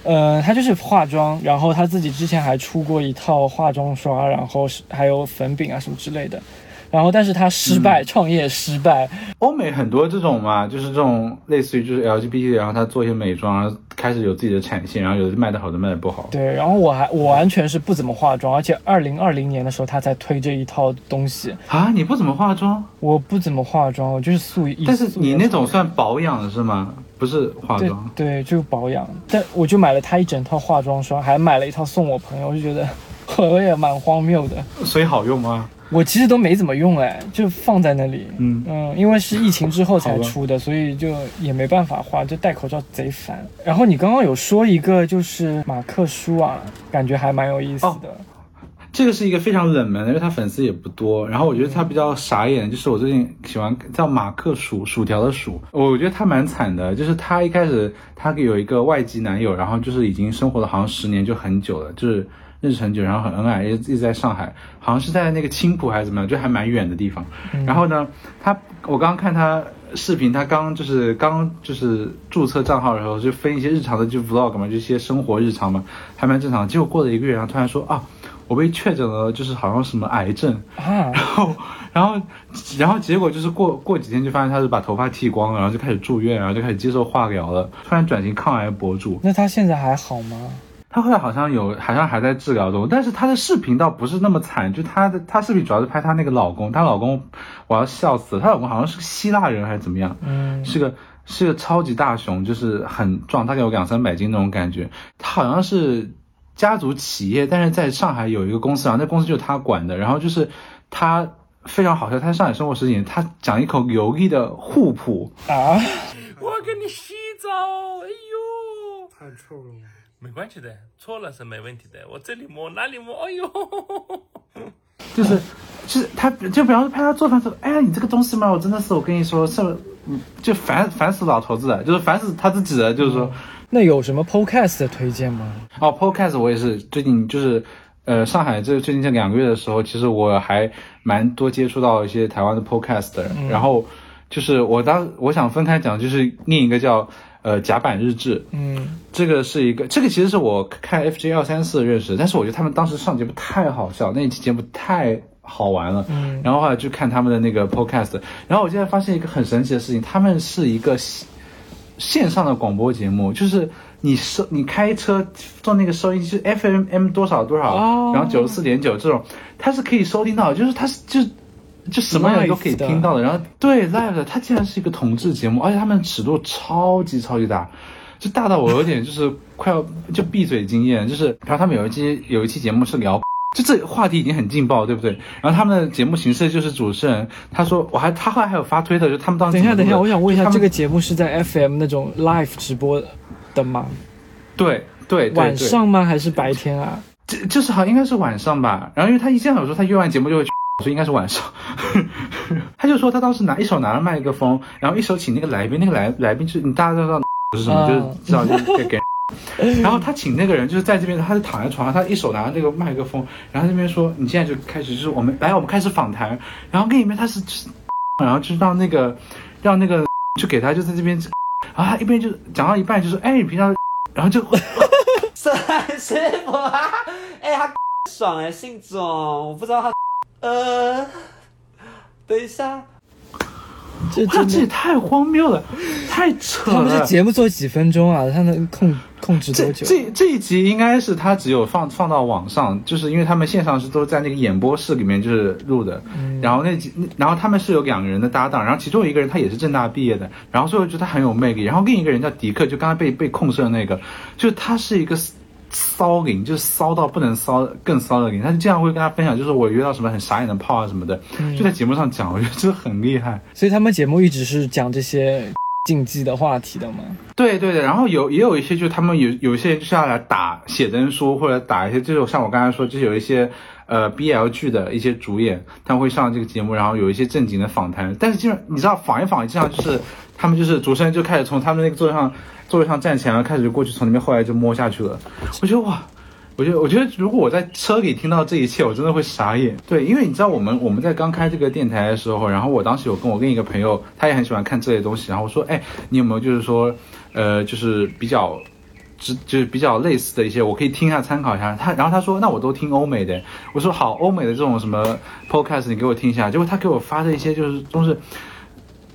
呃，她就是化妆，然后她自己之前还出过一套化妆刷，然后是还有粉饼啊什么之类的。然后，但是他失败，创业失败，欧美很多这种嘛，就是这种类似于就是 LGBT，然后他做一些美妆，然后开始有自己的产线，然后有的卖的好，有的卖的不好。对。然后我还我完全是不怎么化妆，而且二零二零年的时候他才推这一套东西。啊，你不怎么化妆，我不怎么化妆，我就是素颜但是你那种算保养是吗？不是化妆。对，就保养。但我就买了他一整套化妆霜，还买了一套送我朋友，我就觉得 <laughs> 我也蛮荒谬的。所以好用吗？我其实都没怎么用哎，就放在那里。嗯嗯，因为是疫情之后才出的，所以就也没办法画，就戴口罩贼烦。然后你刚刚有说一个就是马克书啊，感觉还蛮有意思的。这个是一个非常冷门的，因为他粉丝也不多。然后我觉得他比较傻眼，就是我最近喜欢叫马克薯薯条的薯，我觉得他蛮惨的，就是他一开始他有一个外籍男友，然后就是已经生活了好像十年就很久了，就是认识很久，然后很恩爱，一直一直在上海，好像是在那个青浦还是怎么样，就还蛮远的地方。然后呢，他我刚刚看他视频，他刚就是刚就是注册账号的时候，就分一些日常的就 vlog 嘛，就一些生活日常嘛，还蛮正常的。结果过了一个月，然后突然说啊，我被确诊了，就是好像什么癌症。啊，然后，然后，然后结果就是过过几天就发现他是把头发剃光了，然后就开始住院，然后就开始接受化疗了，突然转型抗癌博主。那他现在还好吗？他后来好像有，好像还在治疗中，但是他的视频倒不是那么惨，就他的他视频主要是拍他那个老公，她老公我要笑死了，她老公好像是个希腊人还是怎么样，嗯，是个是个超级大熊，就是很壮，大概有两三百斤那种感觉。他好像是家族企业，但是在上海有一个公司，然后那公司就是他管的。然后就是他非常好笑，他在上海生活十几年，他讲一口流利的沪普，啊，我给你洗澡，哎呦，太臭了。没关系的，错了是没问题的。我这里摸那里摸，哎呦，就是就是他就比方说拍他做饭说，哎呀你这个东西嘛，我真的是我跟你说是，嗯就烦烦死老头子了，就是烦死他自己了，就是说。那有什么 podcast 的推荐吗？哦，Podcast 我也是最近就是，呃，上海这最近这两个月的时候，其实我还蛮多接触到一些台湾的 Podcast 的人，然后就是我当我想分开讲，就是另一个叫呃甲板日志，嗯，这个是一个，这个其实是我看 FJ 二三四认识的，但是我觉得他们当时上节目太好笑，那一期节目太好玩了，嗯。然后后来就看他们的那个 Podcast，然后我现在发现一个很神奇的事情，他们是一个线线上的广播节目，就是你收你开车做那个收音机，就是 FM M 多少多少，哦然后九十四点九这种，它是可以收听到，就是它是就是就什么人都可以听到的。然后对 live 的，它竟然是一个同志节目，而且他们尺度超级超级大，就大到我有点就是快要就闭嘴经验。就是然后他们有一期有一期节目是聊。就这话题已经很劲爆，对不对？然后他们的节目形式就是主持人，他说我还他后来还有发推特，就他们当时等一下，等一下，我想问一下，这个节目是在 FM 那种 live 直播的吗？对对晚上吗？还是白天啊？这就是好像应该是晚上吧。然后因为他一这样有说他约完节目就会去，所以应该是晚上。<laughs> 他就说他当时拿一手拿着麦克风，然后一手请那个来宾，那个来来宾就是你大家都知道 <laughs> 是什么，啊就是知道就是给给。<laughs> 然后他请那个人就是在这边，他就躺在床上，他一手拿着那个麦克风，然后这边说你现在就开始就是我们来我们开始访谈，然后跟里面他是，<laughs> 然后就让那个让那个就给他就在这边，<laughs> 然后他一边就讲到一半就说哎你平常，然后就沈师傅啊，哎、他爽哎、姓总，我不知道他，呃，等一下，这这，这，也太荒谬了，太扯了他们这。节目做几分钟啊？他能控控制这多久？这这一集应该是他只有放放到网上，就是因为他们线上是都在那个演播室里面就是录的，嗯然后那集，然后他们是有两个人的搭档，然后其中有一个人他也是正大毕业的，然后所以我觉得他很有魅力，然后另一个人叫迪克，就刚才被被控诉的那个，就是他是一个骚灵，就是骚到不能骚更骚的灵，他就经常会跟他分享，就是我约到什么很傻眼的炮啊什么的，嗯就在节目上讲，我觉得这很厉害。所以他们节目一直是讲这些 <laughs> 禁忌的话题的吗？对对对，然后有也有一些，就是他们有有一些人就是要来打写真书，或者打一些，就是像我刚才说，就是有一些呃 BL 剧的一些主演，他们会上这个节目，然后有一些正经的访谈。但是基本你知道访一访，经常就是他们就是主持人就开始从他们那个座位上座位上站起来，然后开始就过去从那边后来就摸下去了。我觉得哇。我觉得，我觉得如果我在车里听到这一切，我真的会傻眼。对，因为你知道，我们我们在刚开这个电台的时候，然后我当时有跟我另一个朋友，他也很喜欢看这类东西，然后我说，哎，你有没有就是说，呃，就是比较，只就是比较类似的一些，我可以听一下参考一下。他，然后他说，那我都听欧美的。我说好，欧美的这种什么 podcast 你给我听一下。结果他给我发的一些就是都是。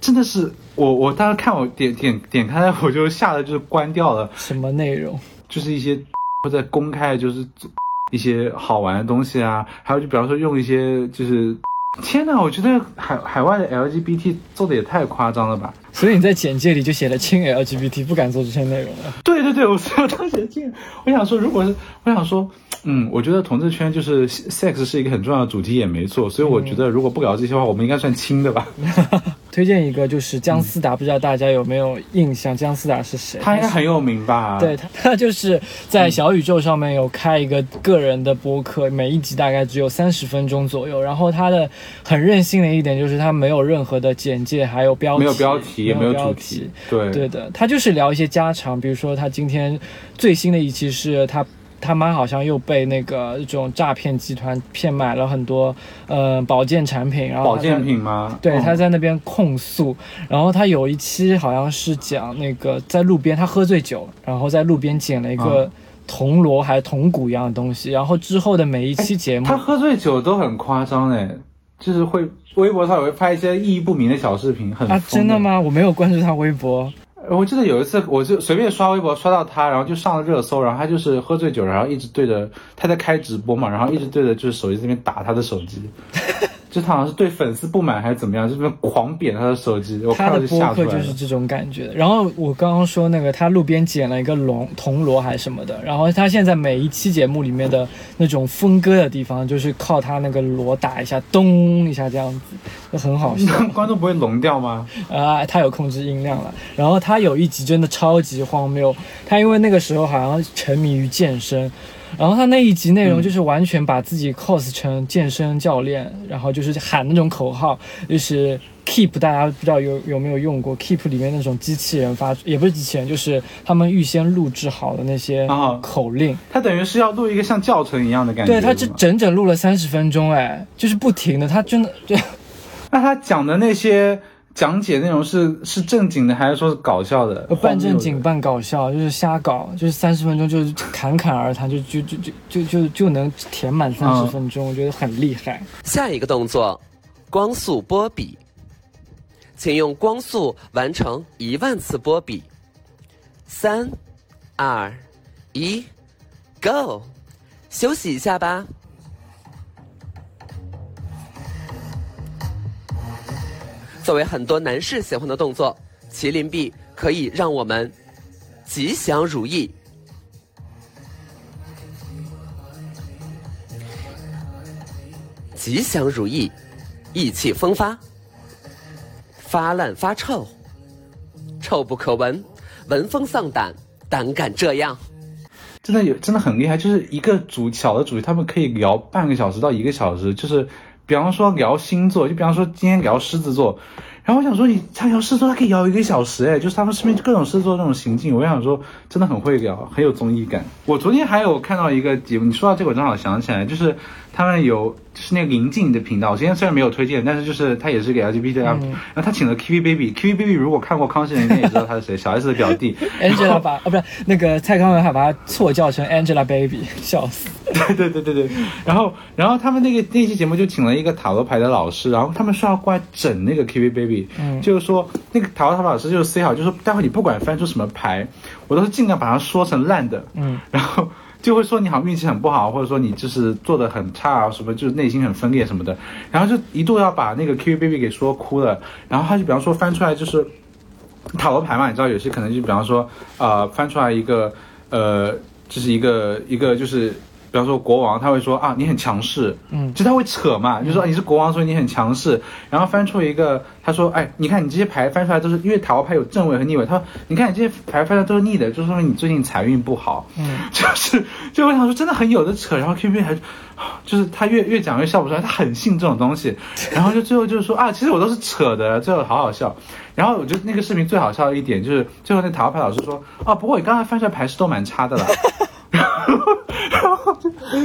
真的是我，我当时看我点点点开，<laughs> 我就吓得就是关掉了。什么内容？就是一些 <laughs> 或者公开就是 <laughs> 一些好玩的东西啊，还有就比方说用一些就是，天呐，我觉得海海外的 LGBT 做的也太夸张了吧？所以你在简介里就写了轻 LGBT，不敢做这些内容了。对对对，我所以我当时听，我想说，如果是我想说，嗯，我觉得同志圈就是 sex 是一个很重要的主题，也没错。所以我觉得如果不聊这些话，我们应该算轻的吧？<laughs> 推荐一个就是姜思达，不知道大家有没有印象？姜思达是谁？他应该很有名吧？对他，他就是在小宇宙上面有开一个个人的播客，每一集大概只有三十分钟左右。然后他的很任性的一点就是他没有任何的简介，还有标题，没有标题，也没有标主题。对对的，他就是聊一些家常，比如说他今天最新的一期是他。他妈好像又被那个这种诈骗集团骗买了很多呃保健产品，然后保健品吗？对，嗯他在那边控诉，然后他有一期好像是讲那个在路边他喝醉酒，然后在路边捡了一个嗯铜锣还是铜鼓一样的东西，然后之后的每一期节目，他喝醉酒都很夸张哎，就是会微博上也会拍一些意义不明的小视频，很啊，真的？吗？我没有关注他微博。我记得有一次，我就随便刷微博刷到他，然后就上了热搜，然后他就是喝醉酒，然后一直对着他在开直播嘛，然后一直对着就是手机这边打他的手机，就他好像是对粉丝不满还是怎么样，就是狂扁他的手机，我看到他的播就吓出来了。客就是这种感觉。然后我刚刚说那个，他路边捡了一个龙铜锣还是什么的，然后他现在每一期节目里面的那种分割的地方，就是靠他那个锣打一下，咚一下这样子，就很好笑。<laughs> 观众不会聋掉吗？啊，他有控制音量了。然后他有一集真的超级荒谬，他因为那个时候好像沉迷于健身，然后他那一集内容就是完全把自己 cos 成健身教练，然后就是喊那种口号，就是 Keep，大家不知道有有没有用过 Keep 里面那种机器人发，也不是机器人，就是他们预先录制好的那些啊口令。他等于是要录一个像教程一样的感觉。对他这是整整录了三十分钟，哎，就是不停的，他真的就。那他讲的那些讲解内容是是正经的，还是说是搞笑的？半正经半搞笑，就是瞎搞，就是三十分钟就是侃侃而谈，就 <laughs> 就就就就就就能填满三十分钟，我觉得很厉害。下一个动作，光速波比，请用光速完成一万次波比。三、二、一，Go！休息一下吧。作为很多男士喜欢的动作，麒麟臂可以让我们吉祥如意。吉祥如意，意气风发，发烂发臭，臭不可闻，闻风丧胆，胆敢这样。真的有真的很厉害，就是一个主小的主题，他们可以聊半个小时到一个小时，就是比方说聊星座，就比方说今天聊狮子座，然后我想说你他聊狮子座，他可以聊一个小时，哎，就是他们身边各种狮子座这种行径，我想说真的很会聊，很有综艺感。我昨天还有看到一个节目，你说到这个我正好想起来，就是他们有就是那个林静的频道，我今天虽然没有推荐，但是就是他也是给 LGBT 啊，然后他请了 Kiwi Baby，Kiwi Baby 如果看过康熙人，应该也知道他是谁，小 S 的表弟。<laughs> Angela 把哦不是那个蔡康永还把他错叫成 Angelababy，<laughs> 笑死。对对对对对，然后然后他们那个那期节目就请了一个塔罗牌的老师，然后他们说要过来整那个 Kiwi Baby，、嗯。就是说那个塔罗牌老师就是 say 好，就是说待会你不管翻出什么牌，我都是尽量把它说成烂的，嗯，<laughs> 然后就会说你好像运气很不好，或者说你就是做的很差啊，什么就是内心很分裂什么的，然后就一度要把那个 QQ baby 给说哭了，然后他就比方说翻出来就是塔罗牌嘛，你知道有些可能就比方说呃翻出来一个呃就是一个一个就是。比方说国王，他会说啊，你很强势，嗯就他会扯嘛，就说、啊你是国王，所以你很强势。然后翻出一个，他说，哎，你看你这些牌翻出来都是，因为塔罗牌有正位和逆位，他说，你看你这些牌翻出来都是逆的，就说明你最近财运不好。嗯，<laughs> 就是，就我想说，真的很有的扯。然后 Q B 还，就是他越越讲越笑不出来，他很信这种东西。<laughs> 然后就最后就是说啊，其实我都是扯的，最后好好笑。然后我觉得那个视频最好笑的一点就是，最后那塔罗牌老师说，啊，不过你刚才翻出来牌是都蛮差的啦。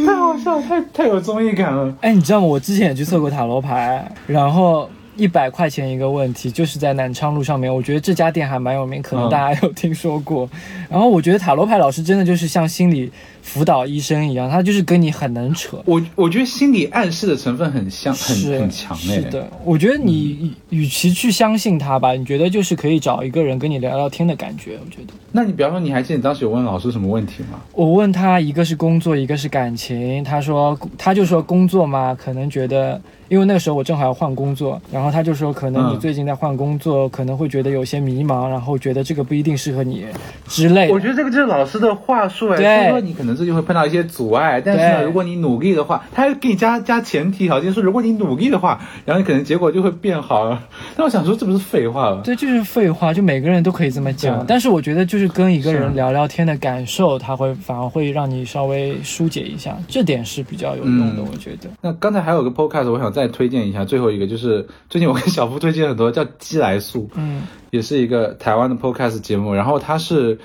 太好笑了，太太有综艺感了。哎，你知道吗？我之前也去测过塔罗牌，然后一百块钱一个问题，就是在南昌路上面。我觉得这家店还蛮有名，可能嗯大家有听说过。<laughs> 然后我觉得塔罗牌老师真的就是像心理辅导医生一样，他就是跟你很能扯。我我觉得心理暗示的成分很像，很是很强烈。是的，我觉得你与其去相信他吧，你觉得就是可以找一个人跟你聊聊天的感觉。我觉得，那你比方说，你还记得你当时有问老师什么问题吗？我问他一个是工作，一个是感情，他说他就说工作嘛，可能觉得。因为那个时候我正好要换工作，然后他就说，可能你嗯最近在换工作，可能会觉得有些迷茫，然后觉得这个不一定适合你之类的。我觉得这个就是老师的话术哎，说你可能最近会碰到一些阻碍，但是呢，如果你努力的话，他还给你加加前提条件，说如果你努力的话，然后你可能结果就会变好了。那我想说，这不是废话吗？对，就是废话，就每个人都可以这么讲。但是我觉得，就是跟一个人聊聊天的感受，他会反而会让你稍微疏解一下，这点是比较有用的，嗯我觉得。那刚才还有个 podcast，我想再推荐一下，最后一个就是最近我跟小夫推荐很多叫鸡来素，嗯也是一个台湾的 podcast 节目，然后它是。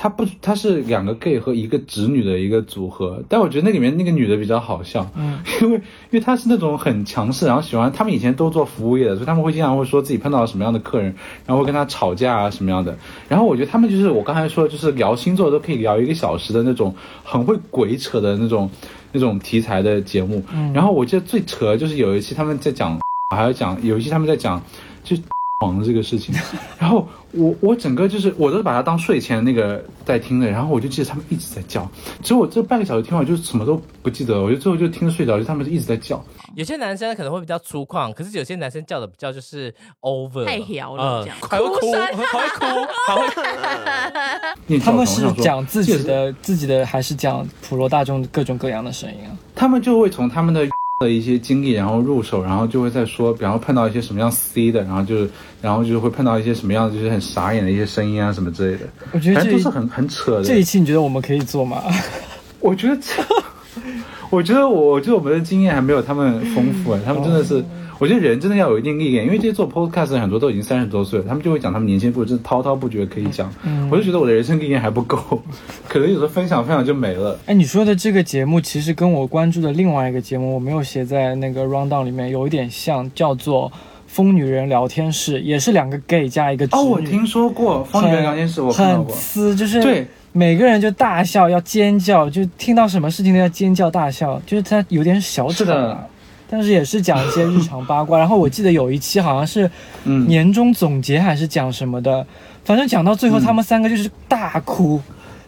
它不，他是两个 gay 和一个直女的一个组合，但我觉得那里面那个女的比较好笑，嗯，<laughs> 因为因为她是那种很强势，然后喜欢他们以前都做服务业的，所以他们会经常会说自己碰到了什么样的客人，然后会跟他吵架啊什么样的。然后我觉得他们就是我刚才说的，就是聊星座都可以聊一个小时的那种很会鬼扯的那种那种题材的节目。嗯然后我记得最扯的就是有一期他们在讲，还有讲有一期他们在讲就 <laughs> 是黄这个事情，然后我我整个就是我都是把它当睡前那个在听的，然后我就记得他们一直在叫，其实我这半个小时听完就什么都不记得，我就最后就听着睡着，就他们一直在叫。有些男生可能会比较粗犷，可是有些男生叫的比较就是 over，太屌了嗯这样还会哭，还会哭，还会 <laughs> 念他们是讲自己的自己的，还是讲普罗大众各种各样的声音啊？他们就会从他们的的一些经历，然后入手，然后就会再说，比方碰到一些什么样 C 的，然后就是，然后就是会碰到一些什么样就是很傻眼的一些声音啊什么之类的，我觉得这都是很很扯的。这一期你觉得我们可以做吗？<laughs> 我觉得这，<laughs> 我觉得我，我觉得我们的经验还没有他们丰富啊，他们真的是，我觉得人真的要有一定历练，因为这些做 podcast 的很多都已经三十多岁了，他们就会讲他们年轻故事，真的滔滔不绝可以讲。嗯我就觉得我的人生历练还不够，<laughs> 可能有时候分享分享就没了。哎，你说的这个节目其实跟我关注的另外一个节目，我没有写在那个 rundown 里面，有一点像，叫做《疯女人聊天室》，也是两个 gay 加一个哦，我听说过《疯女人聊天室》，我看到很过。呲，就是对每个人就大笑，要尖叫，就听到什么事情都要尖叫大笑，就是他有点小是丑啊的，但是也是讲一些日常八卦。然后我记得有一期好像是嗯年终总结还是讲什么的，反正讲到最后嗯他们三个就是大哭。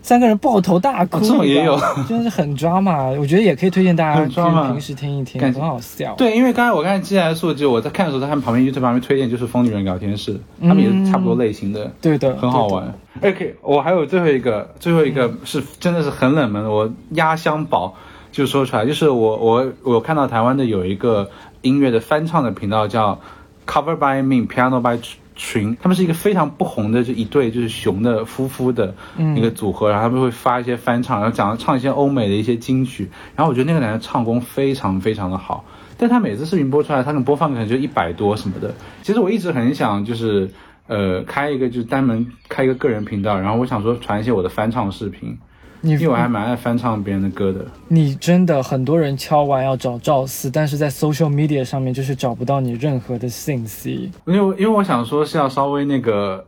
三个人抱头大哭，哦这种也有真的是很抓马。我觉得也可以推荐大家去平时听一听，很好笑。对，因为刚才我看 G S 数据，我在看的时候，他们旁边 YouTube 旁边推荐就是疯女人聊天室，他们也是差不多类型的，对的，很好玩。OK，我还有最后一个，最后一个是真的是很冷门的，我压箱宝就说出来，就是我我我看到台湾的有一个音乐的翻唱的频道叫 Cover by Me Piano by 群，他们是一个非常不红的，就一对就是熊的夫妇的一个组合，然后他们会发一些翻唱，然后讲唱一些欧美的一些金曲，然后我觉得那个男的唱功非常非常的好，但他每次视频播出来，他可能播放可能就一百多什么的。其实我一直很想就是呃开一个就是单门开一个个人频道，然后我想说传一些我的翻唱视频，你因为我还蛮爱翻唱别人的歌的。你真的很多人敲完要找赵四，但是在 social media 上面就是找不到你任何的信息。因为因为我想说是要稍微那个。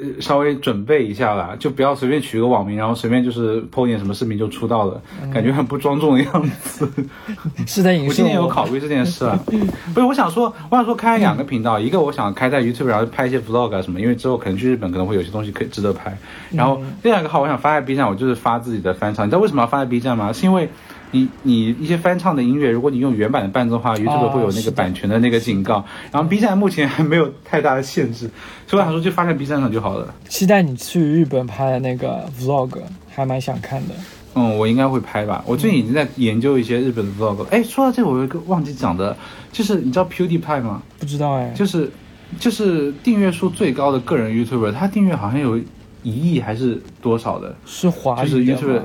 呃，稍微准备一下啦，就不要随便取个网名，然后随便就是 PO 点什么视频就出道了，感觉很不庄重的样子。<laughs> 是在影视。我今年有考虑这件事啊，不是，我想说，我想说开两个频道，一个我想开在 YouTube，然后拍一些 Vlog 啊什么，因为之后可能去日本可能会有些东西可以值得拍。然后另外一个号我想发在 B 站，我就是发自己的翻唱。你知道为什么要发在 B 站吗？是因为。你你一些翻唱的音乐，如果你用原版的伴奏的话，YouTube 会有那个版权的那个警告。然后 B 站目前还没有太大的限制，所以我想说就发在 B 站上就好了。期待你去日本拍的那个 Vlog，还蛮想看的。嗯，我应该会拍吧。我最近已经在研究一些日本的 Vlog。哎，说到这个，我有一个忘记讲的，就是你知道 PewDiePie 吗？不知道哎。就是就是订阅数最高的个人 YouTuber，他订阅好像有一亿还是多少的？是华语的吗？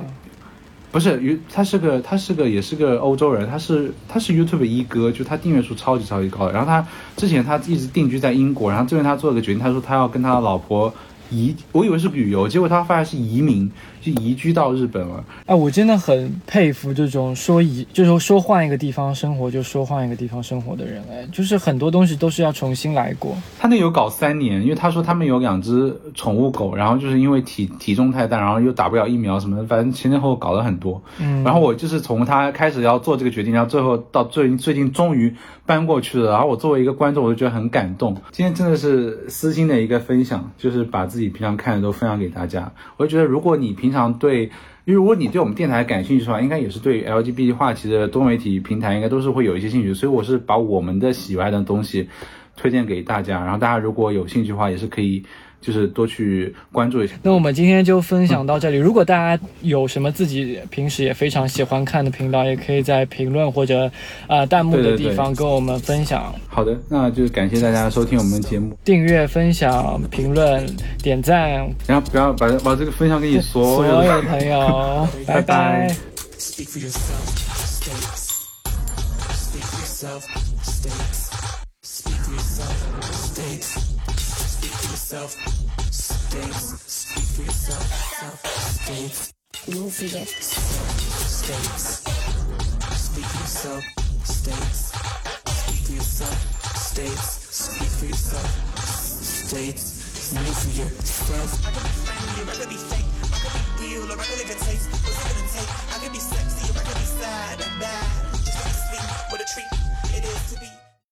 不是，他是个，他是个，也是个欧洲人，他是他是 YouTube 一哥，就他订阅数超级超级高。然后他之前他一直定居在英国，然后最近他做了个决定，他说他要跟他老婆移，我以为是旅游，结果他发现是移民。就移居到日本了。哎，我真的很佩服这种说移，就是说换一个地方生活就说换一个地方生活的人。哎，就是很多东西都是要重新来过。他那有搞三年，因为他说他们有两只宠物狗，然后就是因为体体重太大，然后又打不了疫苗什么的，反正前前后后搞了很多。嗯，然后我就是从他开始要做这个决定，然后最后到最最近终于搬过去了。然后我作为一个观众，我就觉得很感动。今天真的是私心的一个分享，就是把自己平常看的都分享给大家。我就觉得如果你平常对，因为如果你对我们电台感兴趣的话，应该也是对 LGBT 话题的多媒体平台应该都是会有一些兴趣，所以我是把我们的喜爱的东西推荐给大家，然后大家如果有兴趣的话，也是可以。就是多去关注一下。那我们今天就分享到这里。如果大家有什么自己平时也非常喜欢看的频道，也可以在评论或者呃弹幕的地方跟我们分享。好的，那就感谢大家收听我们的节目，订阅、分享、评论、点赞，然后不要把把这个分享给你所有的朋友。拜拜。yourself. States. Speak for yourself. States. Move for states. Speak for yourself. States. Speak for yourself. States. Speak for yourself. States. Move for yourself. I could be friendly or I could be fake. I could be real or I could a taste. What's it gonna take? I could be sexy or I could be sad and bad. Just like sleep, what a treat it is to be.